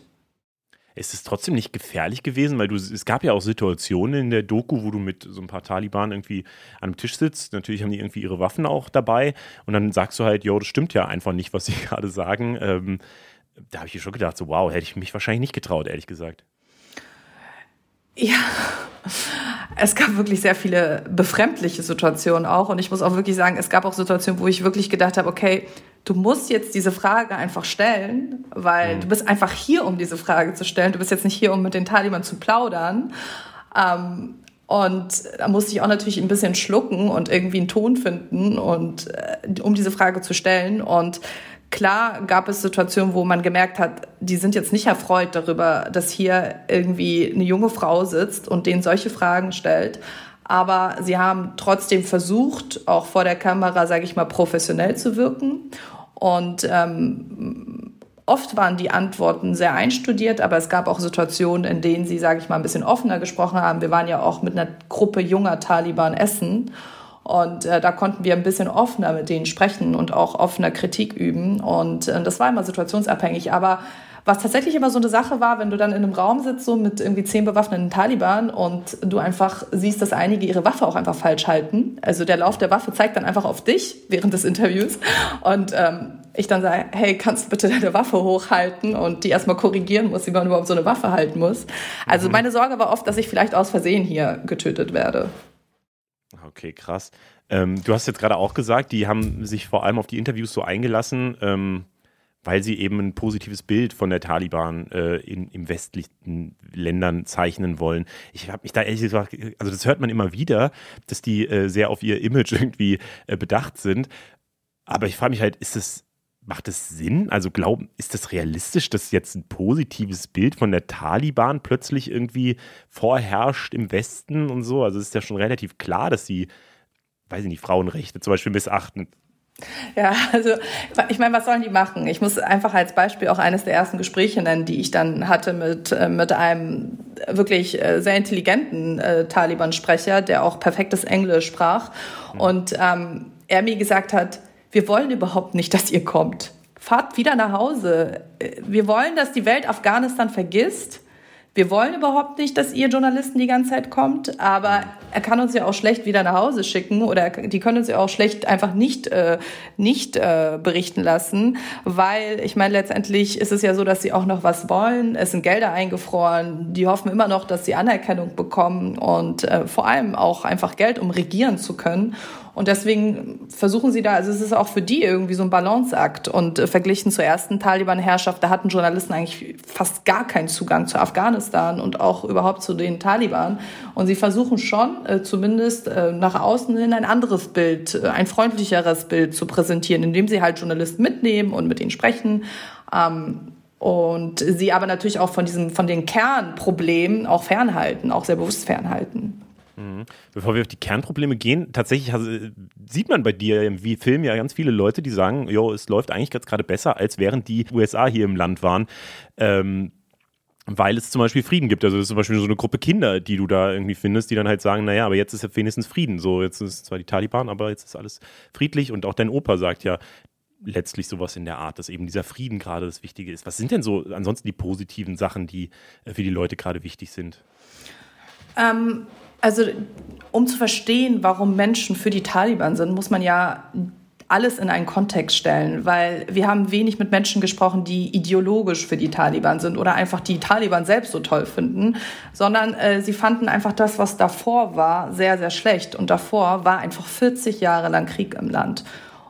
ist es trotzdem nicht gefährlich gewesen? Weil du, es gab ja auch Situationen in der Doku, wo du mit so ein paar Taliban irgendwie an einem Tisch sitzt. Natürlich haben die irgendwie ihre Waffen auch dabei. Und dann sagst du halt, jo, das stimmt ja einfach nicht, was sie gerade sagen. Ähm, da habe ich schon gedacht, so wow, hätte ich mich wahrscheinlich nicht getraut, ehrlich gesagt. Ja, es gab wirklich sehr viele befremdliche Situationen auch. Und ich muss auch wirklich sagen, es gab auch Situationen, wo ich wirklich gedacht habe, okay, du musst jetzt diese Frage einfach stellen, weil mhm. du bist einfach hier, um diese Frage zu stellen. Du bist jetzt nicht hier, um mit den Taliban zu plaudern. Ähm, und da musste ich auch natürlich ein bisschen schlucken und irgendwie einen Ton finden und äh, um diese Frage zu stellen. Und Klar gab es Situationen, wo man gemerkt hat, die sind jetzt nicht erfreut darüber, dass hier irgendwie eine junge Frau sitzt und denen solche Fragen stellt. Aber sie haben trotzdem versucht, auch vor der Kamera, sage ich mal, professionell zu wirken. Und ähm, oft waren die Antworten sehr einstudiert, aber es gab auch Situationen, in denen sie, sage ich mal, ein bisschen offener gesprochen haben. Wir waren ja auch mit einer Gruppe junger Taliban essen. Und äh, da konnten wir ein bisschen offener mit denen sprechen und auch offener Kritik üben. Und äh, das war immer situationsabhängig. Aber was tatsächlich immer so eine Sache war, wenn du dann in einem Raum sitzt, so mit irgendwie zehn bewaffneten Taliban und du einfach siehst, dass einige ihre Waffe auch einfach falsch halten. Also der Lauf der Waffe zeigt dann einfach auf dich während des Interviews. Und ähm, ich dann sage, hey, kannst du bitte deine Waffe hochhalten und die erstmal korrigieren muss, wie man überhaupt so eine Waffe halten muss. Also mhm. meine Sorge war oft, dass ich vielleicht aus Versehen hier getötet werde. Okay, krass. Ähm, du hast jetzt gerade auch gesagt, die haben sich vor allem auf die Interviews so eingelassen, ähm, weil sie eben ein positives Bild von der Taliban äh, in, im westlichen Ländern zeichnen wollen. Ich habe mich da ehrlich gesagt, also das hört man immer wieder, dass die äh, sehr auf ihr Image irgendwie äh, bedacht sind. Aber ich frage mich halt, ist das, macht das Sinn? Also glauben, ist das realistisch, dass jetzt ein positives Bild von der Taliban plötzlich irgendwie vorherrscht im Westen und so? Also es ist ja schon relativ klar, dass sie, weiß ich nicht, Frauenrechte zum Beispiel missachten. Ja, also ich meine, was sollen die machen? Ich muss einfach als Beispiel auch eines der ersten Gespräche nennen, die ich dann hatte mit, äh, mit einem wirklich äh, sehr intelligenten äh, Taliban-Sprecher, der auch perfektes Englisch sprach. Mhm. Und ähm, er mir gesagt hat, wir wollen überhaupt nicht, dass ihr kommt. Fahrt wieder nach Hause. Wir wollen, dass die Welt Afghanistan vergisst. Wir wollen überhaupt nicht, dass ihr Journalisten die ganze Zeit kommt, aber er kann uns ja auch schlecht wieder nach Hause schicken oder die können uns ja auch schlecht einfach nicht, äh, nicht äh, berichten lassen, weil ich meine, letztendlich ist es ja so, dass sie auch noch was wollen. Es sind Gelder eingefroren. Die hoffen immer noch, dass sie Anerkennung bekommen und äh, vor allem auch einfach Geld, um regieren zu können. Und deswegen versuchen sie da, also es ist auch für die irgendwie so ein Balanceakt. Und äh, verglichen zur ersten Taliban-Herrschaft, da hatten Journalisten eigentlich fast gar keinen Zugang zu Afghanistan und auch überhaupt zu den Taliban. Und sie versuchen schon, äh, zumindest äh, nach außen hin ein anderes Bild, ein freundlicheres Bild zu präsentieren, indem sie halt Journalisten mitnehmen und mit ihnen sprechen. Ähm, und sie aber natürlich auch von diesem, von den Kernproblemen auch fernhalten, auch sehr bewusst fernhalten. Mhm. Bevor wir auf die Kernprobleme gehen, tatsächlich also, sieht man bei dir im Film ja ganz viele Leute, die sagen, jo, es läuft eigentlich gerade besser, als während die USA hier im Land waren. Ähm, weil es zum Beispiel Frieden gibt. Also das ist zum Beispiel so eine Gruppe Kinder, die du da irgendwie findest, die dann halt sagen, naja, aber jetzt ist ja wenigstens Frieden. So, jetzt ist zwar die Taliban, aber jetzt ist alles friedlich. Und auch dein Opa sagt ja letztlich sowas in der Art, dass eben dieser Frieden gerade das Wichtige ist. Was sind denn so ansonsten die positiven Sachen, die äh, für die Leute gerade wichtig sind? Ähm, also um zu verstehen, warum Menschen für die Taliban sind, muss man ja alles in einen Kontext stellen, weil wir haben wenig mit Menschen gesprochen, die ideologisch für die Taliban sind oder einfach die Taliban selbst so toll finden, sondern äh, sie fanden einfach das, was davor war, sehr, sehr schlecht. Und davor war einfach 40 Jahre lang Krieg im Land.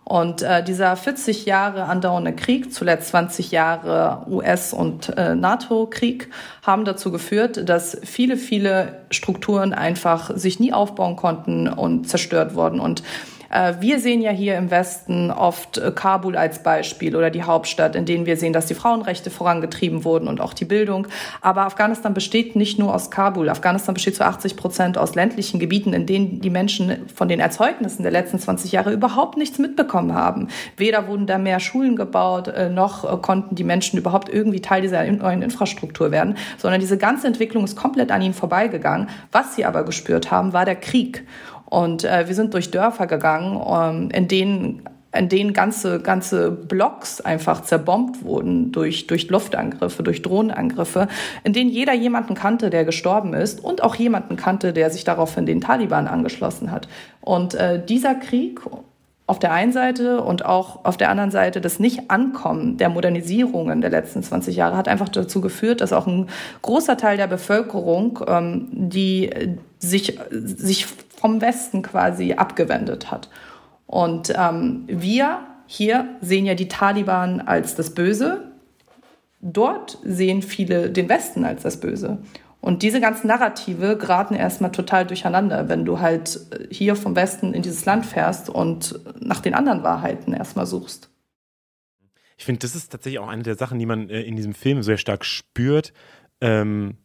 Und äh, dieser 40 Jahre andauernde Krieg, zuletzt 20 Jahre US- und äh, NATO-Krieg, haben dazu geführt, dass viele, viele Strukturen einfach sich nie aufbauen konnten und zerstört wurden. Und wir sehen ja hier im Westen oft äh, Kabul als Beispiel oder die Hauptstadt, in denen wir sehen, dass die Frauenrechte vorangetrieben wurden und auch die Bildung. Aber Afghanistan besteht nicht nur aus Kabul. Afghanistan besteht zu 80 Prozent aus ländlichen Gebieten, in denen die Menschen von den Erzeugnissen der letzten 20 Jahre überhaupt nichts mitbekommen haben. Weder wurden da mehr Schulen gebaut, äh, noch konnten die Menschen überhaupt irgendwie Teil dieser neuen Infrastruktur werden, sondern diese ganze Entwicklung ist komplett an ihnen vorbeigegangen. Was sie aber gespürt haben, war der Krieg. Und äh, wir sind durch Dörfer gegangen, ähm, in denen in denen ganze, ganze Blocks einfach zerbombt wurden durch, durch Luftangriffe, durch Drohnenangriffe, in denen jeder jemanden kannte, der gestorben ist und auch jemanden kannte, der sich daraufhin den Taliban angeschlossen hat. Und äh, dieser Krieg auf der einen Seite und auch auf der anderen Seite das Nicht-Ankommen der Modernisierungen der letzten 20 Jahre hat einfach dazu geführt, dass auch ein großer Teil der Bevölkerung, ähm, die sich, sich vom Westen quasi abgewendet hat. Und ähm, wir hier sehen ja die Taliban als das Böse. Dort sehen viele den Westen als das Böse. Und diese ganzen Narrative geraten erstmal total durcheinander, wenn du halt äh, hier vom Westen in dieses Land fährst und nach den anderen Wahrheiten erstmal suchst. Ich finde, das ist tatsächlich auch eine der Sachen, die man äh, in diesem Film sehr stark spürt. Ähm,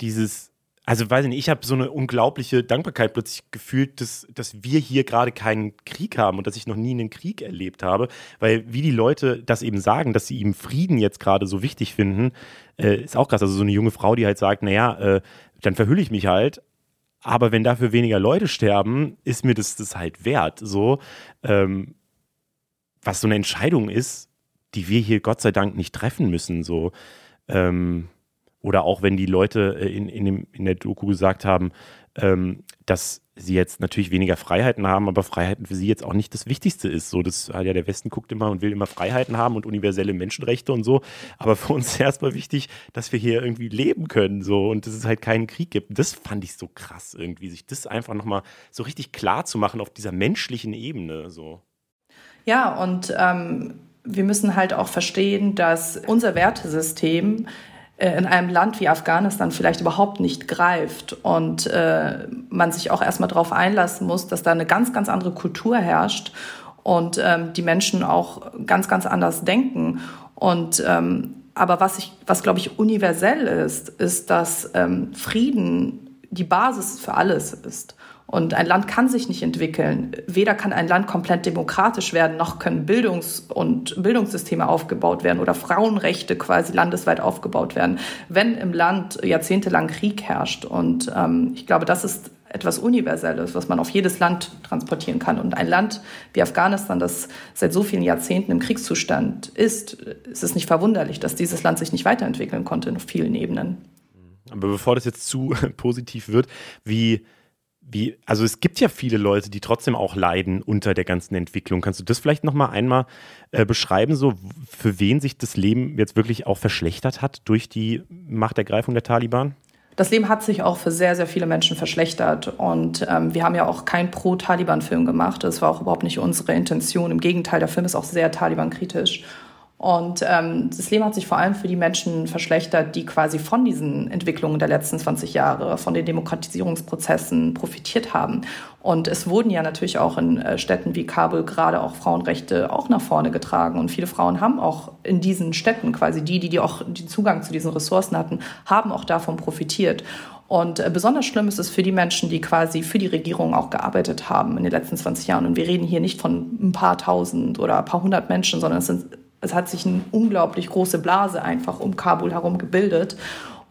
dieses, also weiß ich nicht, ich habe so eine unglaubliche Dankbarkeit plötzlich gefühlt, dass, dass wir hier gerade keinen Krieg haben und dass ich noch nie einen Krieg erlebt habe. Weil wie die Leute das eben sagen, dass sie eben Frieden jetzt gerade so wichtig finden, äh, ist auch krass. Also so eine junge Frau, die halt sagt, naja, äh, dann verhülle ich mich halt, aber wenn dafür weniger Leute sterben, ist mir das, das halt wert. So, ähm, was so eine Entscheidung ist, die wir hier Gott sei Dank nicht treffen müssen. So, ähm, oder auch wenn die Leute äh, in, in, dem, in der Doku gesagt haben, ähm, dass sie jetzt natürlich weniger Freiheiten haben, aber Freiheiten für sie jetzt auch nicht das Wichtigste ist. So, das ja der Westen guckt immer und will immer Freiheiten haben und universelle Menschenrechte und so. Aber für uns ist erstmal wichtig, dass wir hier irgendwie leben können so und dass es halt keinen Krieg gibt. Das fand ich so krass irgendwie, sich das einfach nochmal so richtig klar zu machen auf dieser menschlichen Ebene. So. Ja, und ähm, wir müssen halt auch verstehen, dass unser Wertesystem in einem Land wie Afghanistan vielleicht überhaupt nicht greift und äh, man sich auch erstmal darauf einlassen muss, dass da eine ganz, ganz andere Kultur herrscht und ähm, die Menschen auch ganz, ganz anders denken. Und ähm, aber was ich, was glaube ich universell ist, ist, dass ähm, Frieden die Basis für alles ist. Und ein Land kann sich nicht entwickeln. Weder kann ein Land komplett demokratisch werden, noch können Bildungs- und Bildungssysteme aufgebaut werden oder Frauenrechte quasi landesweit aufgebaut werden, wenn im Land jahrzehntelang Krieg herrscht. Und ähm, ich glaube, das ist etwas Universelles, was man auf jedes Land transportieren kann. Und ein Land wie Afghanistan, das seit so vielen Jahrzehnten im Kriegszustand ist, ist es nicht verwunderlich, dass dieses Land sich nicht weiterentwickeln konnte auf vielen Ebenen. Aber bevor das jetzt zu positiv wird, wie wie, also es gibt ja viele Leute, die trotzdem auch leiden unter der ganzen Entwicklung. Kannst du das vielleicht noch mal einmal äh, beschreiben, so für wen sich das Leben jetzt wirklich auch verschlechtert hat durch die Machtergreifung der Taliban? Das Leben hat sich auch für sehr, sehr viele Menschen verschlechtert. Und ähm, wir haben ja auch keinen Pro-Taliban-Film gemacht. Das war auch überhaupt nicht unsere Intention. Im Gegenteil, der Film ist auch sehr Taliban-kritisch. Und ähm, das Leben hat sich vor allem für die Menschen verschlechtert, die quasi von diesen Entwicklungen der letzten 20 Jahre, von den Demokratisierungsprozessen profitiert haben. Und es wurden ja natürlich auch in äh, Städten wie Kabul gerade auch Frauenrechte auch nach vorne getragen. Und viele Frauen haben auch in diesen Städten quasi die, die, die auch den Zugang zu diesen Ressourcen hatten, haben auch davon profitiert. Und äh, besonders schlimm ist es für die Menschen, die quasi für die Regierung auch gearbeitet haben in den letzten 20 Jahren. Und wir reden hier nicht von ein paar tausend oder ein paar hundert Menschen, sondern es sind es hat sich eine unglaublich große Blase einfach um Kabul herum gebildet.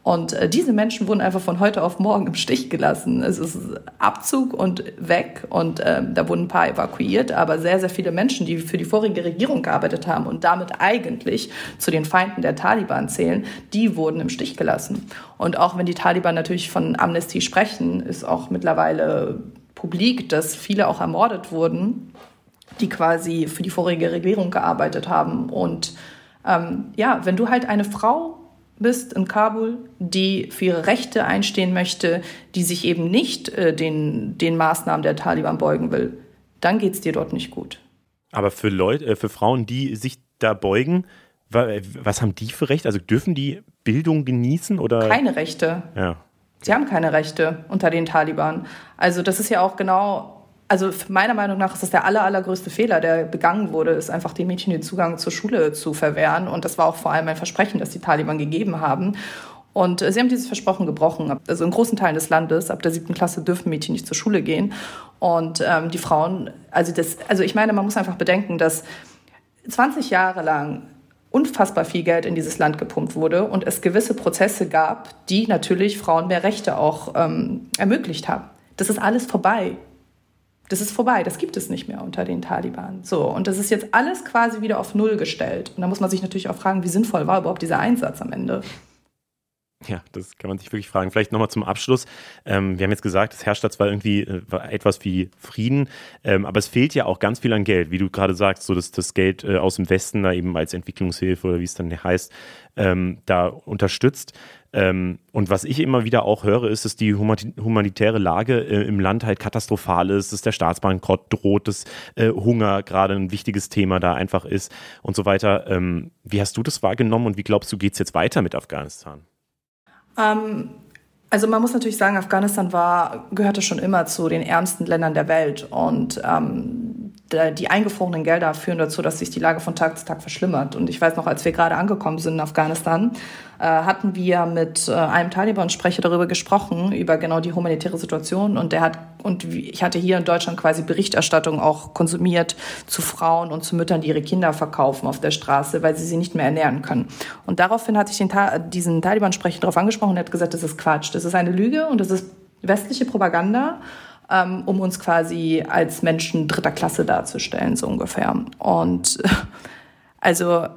Und äh, diese Menschen wurden einfach von heute auf morgen im Stich gelassen. Es ist Abzug und weg und äh, da wurden ein paar evakuiert, aber sehr, sehr viele Menschen, die für die vorige Regierung gearbeitet haben und damit eigentlich zu den Feinden der Taliban zählen, die wurden im Stich gelassen. Und auch wenn die Taliban natürlich von Amnestie sprechen, ist auch mittlerweile publik, dass viele auch ermordet wurden die quasi für die vorige Regierung gearbeitet haben. Und ähm, ja, wenn du halt eine Frau bist in Kabul, die für ihre Rechte einstehen möchte, die sich eben nicht äh, den, den Maßnahmen der Taliban beugen will, dann geht es dir dort nicht gut. Aber für Leute, äh, für Frauen, die sich da beugen, was haben die für Rechte? Also dürfen die Bildung genießen oder? Keine Rechte. Ja. Sie haben keine Rechte unter den Taliban. Also das ist ja auch genau also meiner Meinung nach ist das der aller, allergrößte Fehler, der begangen wurde, ist einfach den Mädchen den Zugang zur Schule zu verwehren. Und das war auch vor allem ein Versprechen, das die Taliban gegeben haben. Und äh, sie haben dieses Versprochen gebrochen. Also in großen Teilen des Landes, ab der siebten Klasse dürfen Mädchen nicht zur Schule gehen. Und ähm, die Frauen, also das, also ich meine, man muss einfach bedenken, dass 20 Jahre lang unfassbar viel Geld in dieses Land gepumpt wurde und es gewisse Prozesse gab, die natürlich Frauen mehr Rechte auch ähm, ermöglicht haben. Das ist alles vorbei das ist vorbei, das gibt es nicht mehr unter den Taliban. So, und das ist jetzt alles quasi wieder auf Null gestellt. Und da muss man sich natürlich auch fragen, wie sinnvoll war überhaupt dieser Einsatz am Ende? Ja, das kann man sich wirklich fragen. Vielleicht nochmal zum Abschluss. Ähm, wir haben jetzt gesagt, es herrscht da zwar irgendwie äh, etwas wie Frieden, ähm, aber es fehlt ja auch ganz viel an Geld, wie du gerade sagst, so dass das Geld äh, aus dem Westen da eben als Entwicklungshilfe oder wie es dann heißt, ähm, da unterstützt. Ähm, und was ich immer wieder auch höre, ist, dass die humanitäre Lage äh, im Land halt katastrophal ist, dass der Staatsbankrott droht, dass äh, Hunger gerade ein wichtiges Thema da einfach ist und so weiter. Ähm, wie hast du das wahrgenommen und wie glaubst du, geht es jetzt weiter mit Afghanistan? Ähm, also man muss natürlich sagen, Afghanistan war, gehörte schon immer zu den ärmsten Ländern der Welt und ähm, die eingefrorenen Gelder führen dazu, dass sich die Lage von Tag zu Tag verschlimmert. Und ich weiß noch, als wir gerade angekommen sind in Afghanistan, äh, hatten wir mit äh, einem Taliban-Sprecher darüber gesprochen, über genau die humanitäre Situation. Und der hat, und ich hatte hier in Deutschland quasi Berichterstattung auch konsumiert zu Frauen und zu Müttern, die ihre Kinder verkaufen auf der Straße, weil sie sie nicht mehr ernähren können. Und daraufhin hatte ich den, diesen Taliban-Sprecher darauf angesprochen und er hat gesagt, das ist Quatsch, das ist eine Lüge und das ist westliche Propaganda ähm, um uns quasi als Menschen dritter Klasse darzustellen, so ungefähr. Und also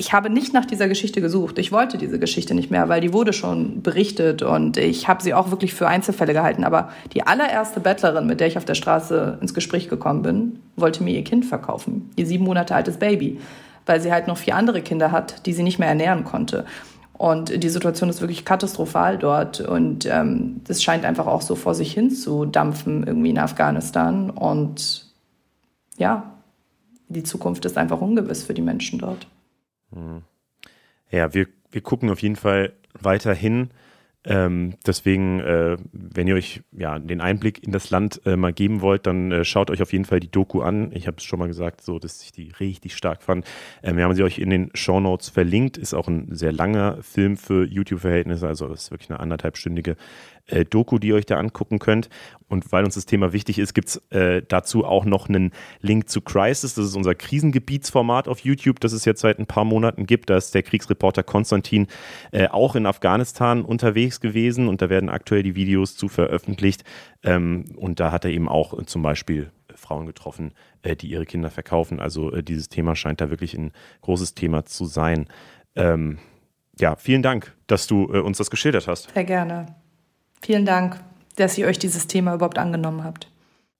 ich habe nicht nach dieser Geschichte gesucht. Ich wollte diese Geschichte nicht mehr, weil die wurde schon berichtet und ich habe sie auch wirklich für Einzelfälle gehalten. Aber die allererste Bettlerin, mit der ich auf der Straße ins Gespräch gekommen bin, wollte mir ihr Kind verkaufen, ihr sieben Monate altes Baby, weil sie halt noch vier andere Kinder hat, die sie nicht mehr ernähren konnte. Und die Situation ist wirklich katastrophal dort. Und ähm, das scheint einfach auch so vor sich hin zu dampfen irgendwie in Afghanistan. Und ja, die Zukunft ist einfach ungewiss für die Menschen dort. Hm. Ja, wir, wir gucken auf jeden Fall weiterhin ähm, deswegen, äh, wenn ihr euch ja den Einblick in das Land äh, mal geben wollt, dann äh, schaut euch auf jeden Fall die Doku an. Ich habe es schon mal gesagt, so dass ich die richtig stark fand. Ähm, wir haben sie euch in den Show Notes verlinkt. Ist auch ein sehr langer Film für YouTube-Verhältnisse, also ist wirklich eine anderthalbstündige äh, Doku, die ihr euch da angucken könnt. Und weil uns das Thema wichtig ist, gibt es äh, dazu auch noch einen Link zu Crisis. Das ist unser Krisengebietsformat auf YouTube, das es jetzt seit ein paar Monaten gibt. Da ist der Kriegsreporter Konstantin äh, auch in Afghanistan unterwegs gewesen und da werden aktuell die Videos zu veröffentlicht. Ähm, und da hat er eben auch zum Beispiel Frauen getroffen, äh, die ihre Kinder verkaufen. Also äh, dieses Thema scheint da wirklich ein großes Thema zu sein. Ähm, ja, vielen Dank, dass du äh, uns das geschildert hast. Sehr gerne. Vielen Dank, dass ihr euch dieses Thema überhaupt angenommen habt.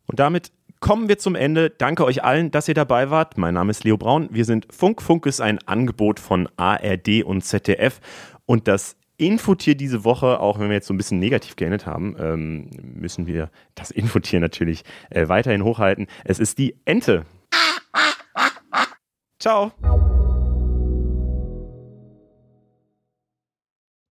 Und damit kommen wir zum Ende. Danke euch allen, dass ihr dabei wart. Mein Name ist Leo Braun. Wir sind Funk. Funk ist ein Angebot von ARD und ZDF. Und das Infotier diese Woche, auch wenn wir jetzt so ein bisschen negativ geendet haben, ähm, müssen wir das Infotier natürlich äh, weiterhin hochhalten. Es ist die Ente. Ciao.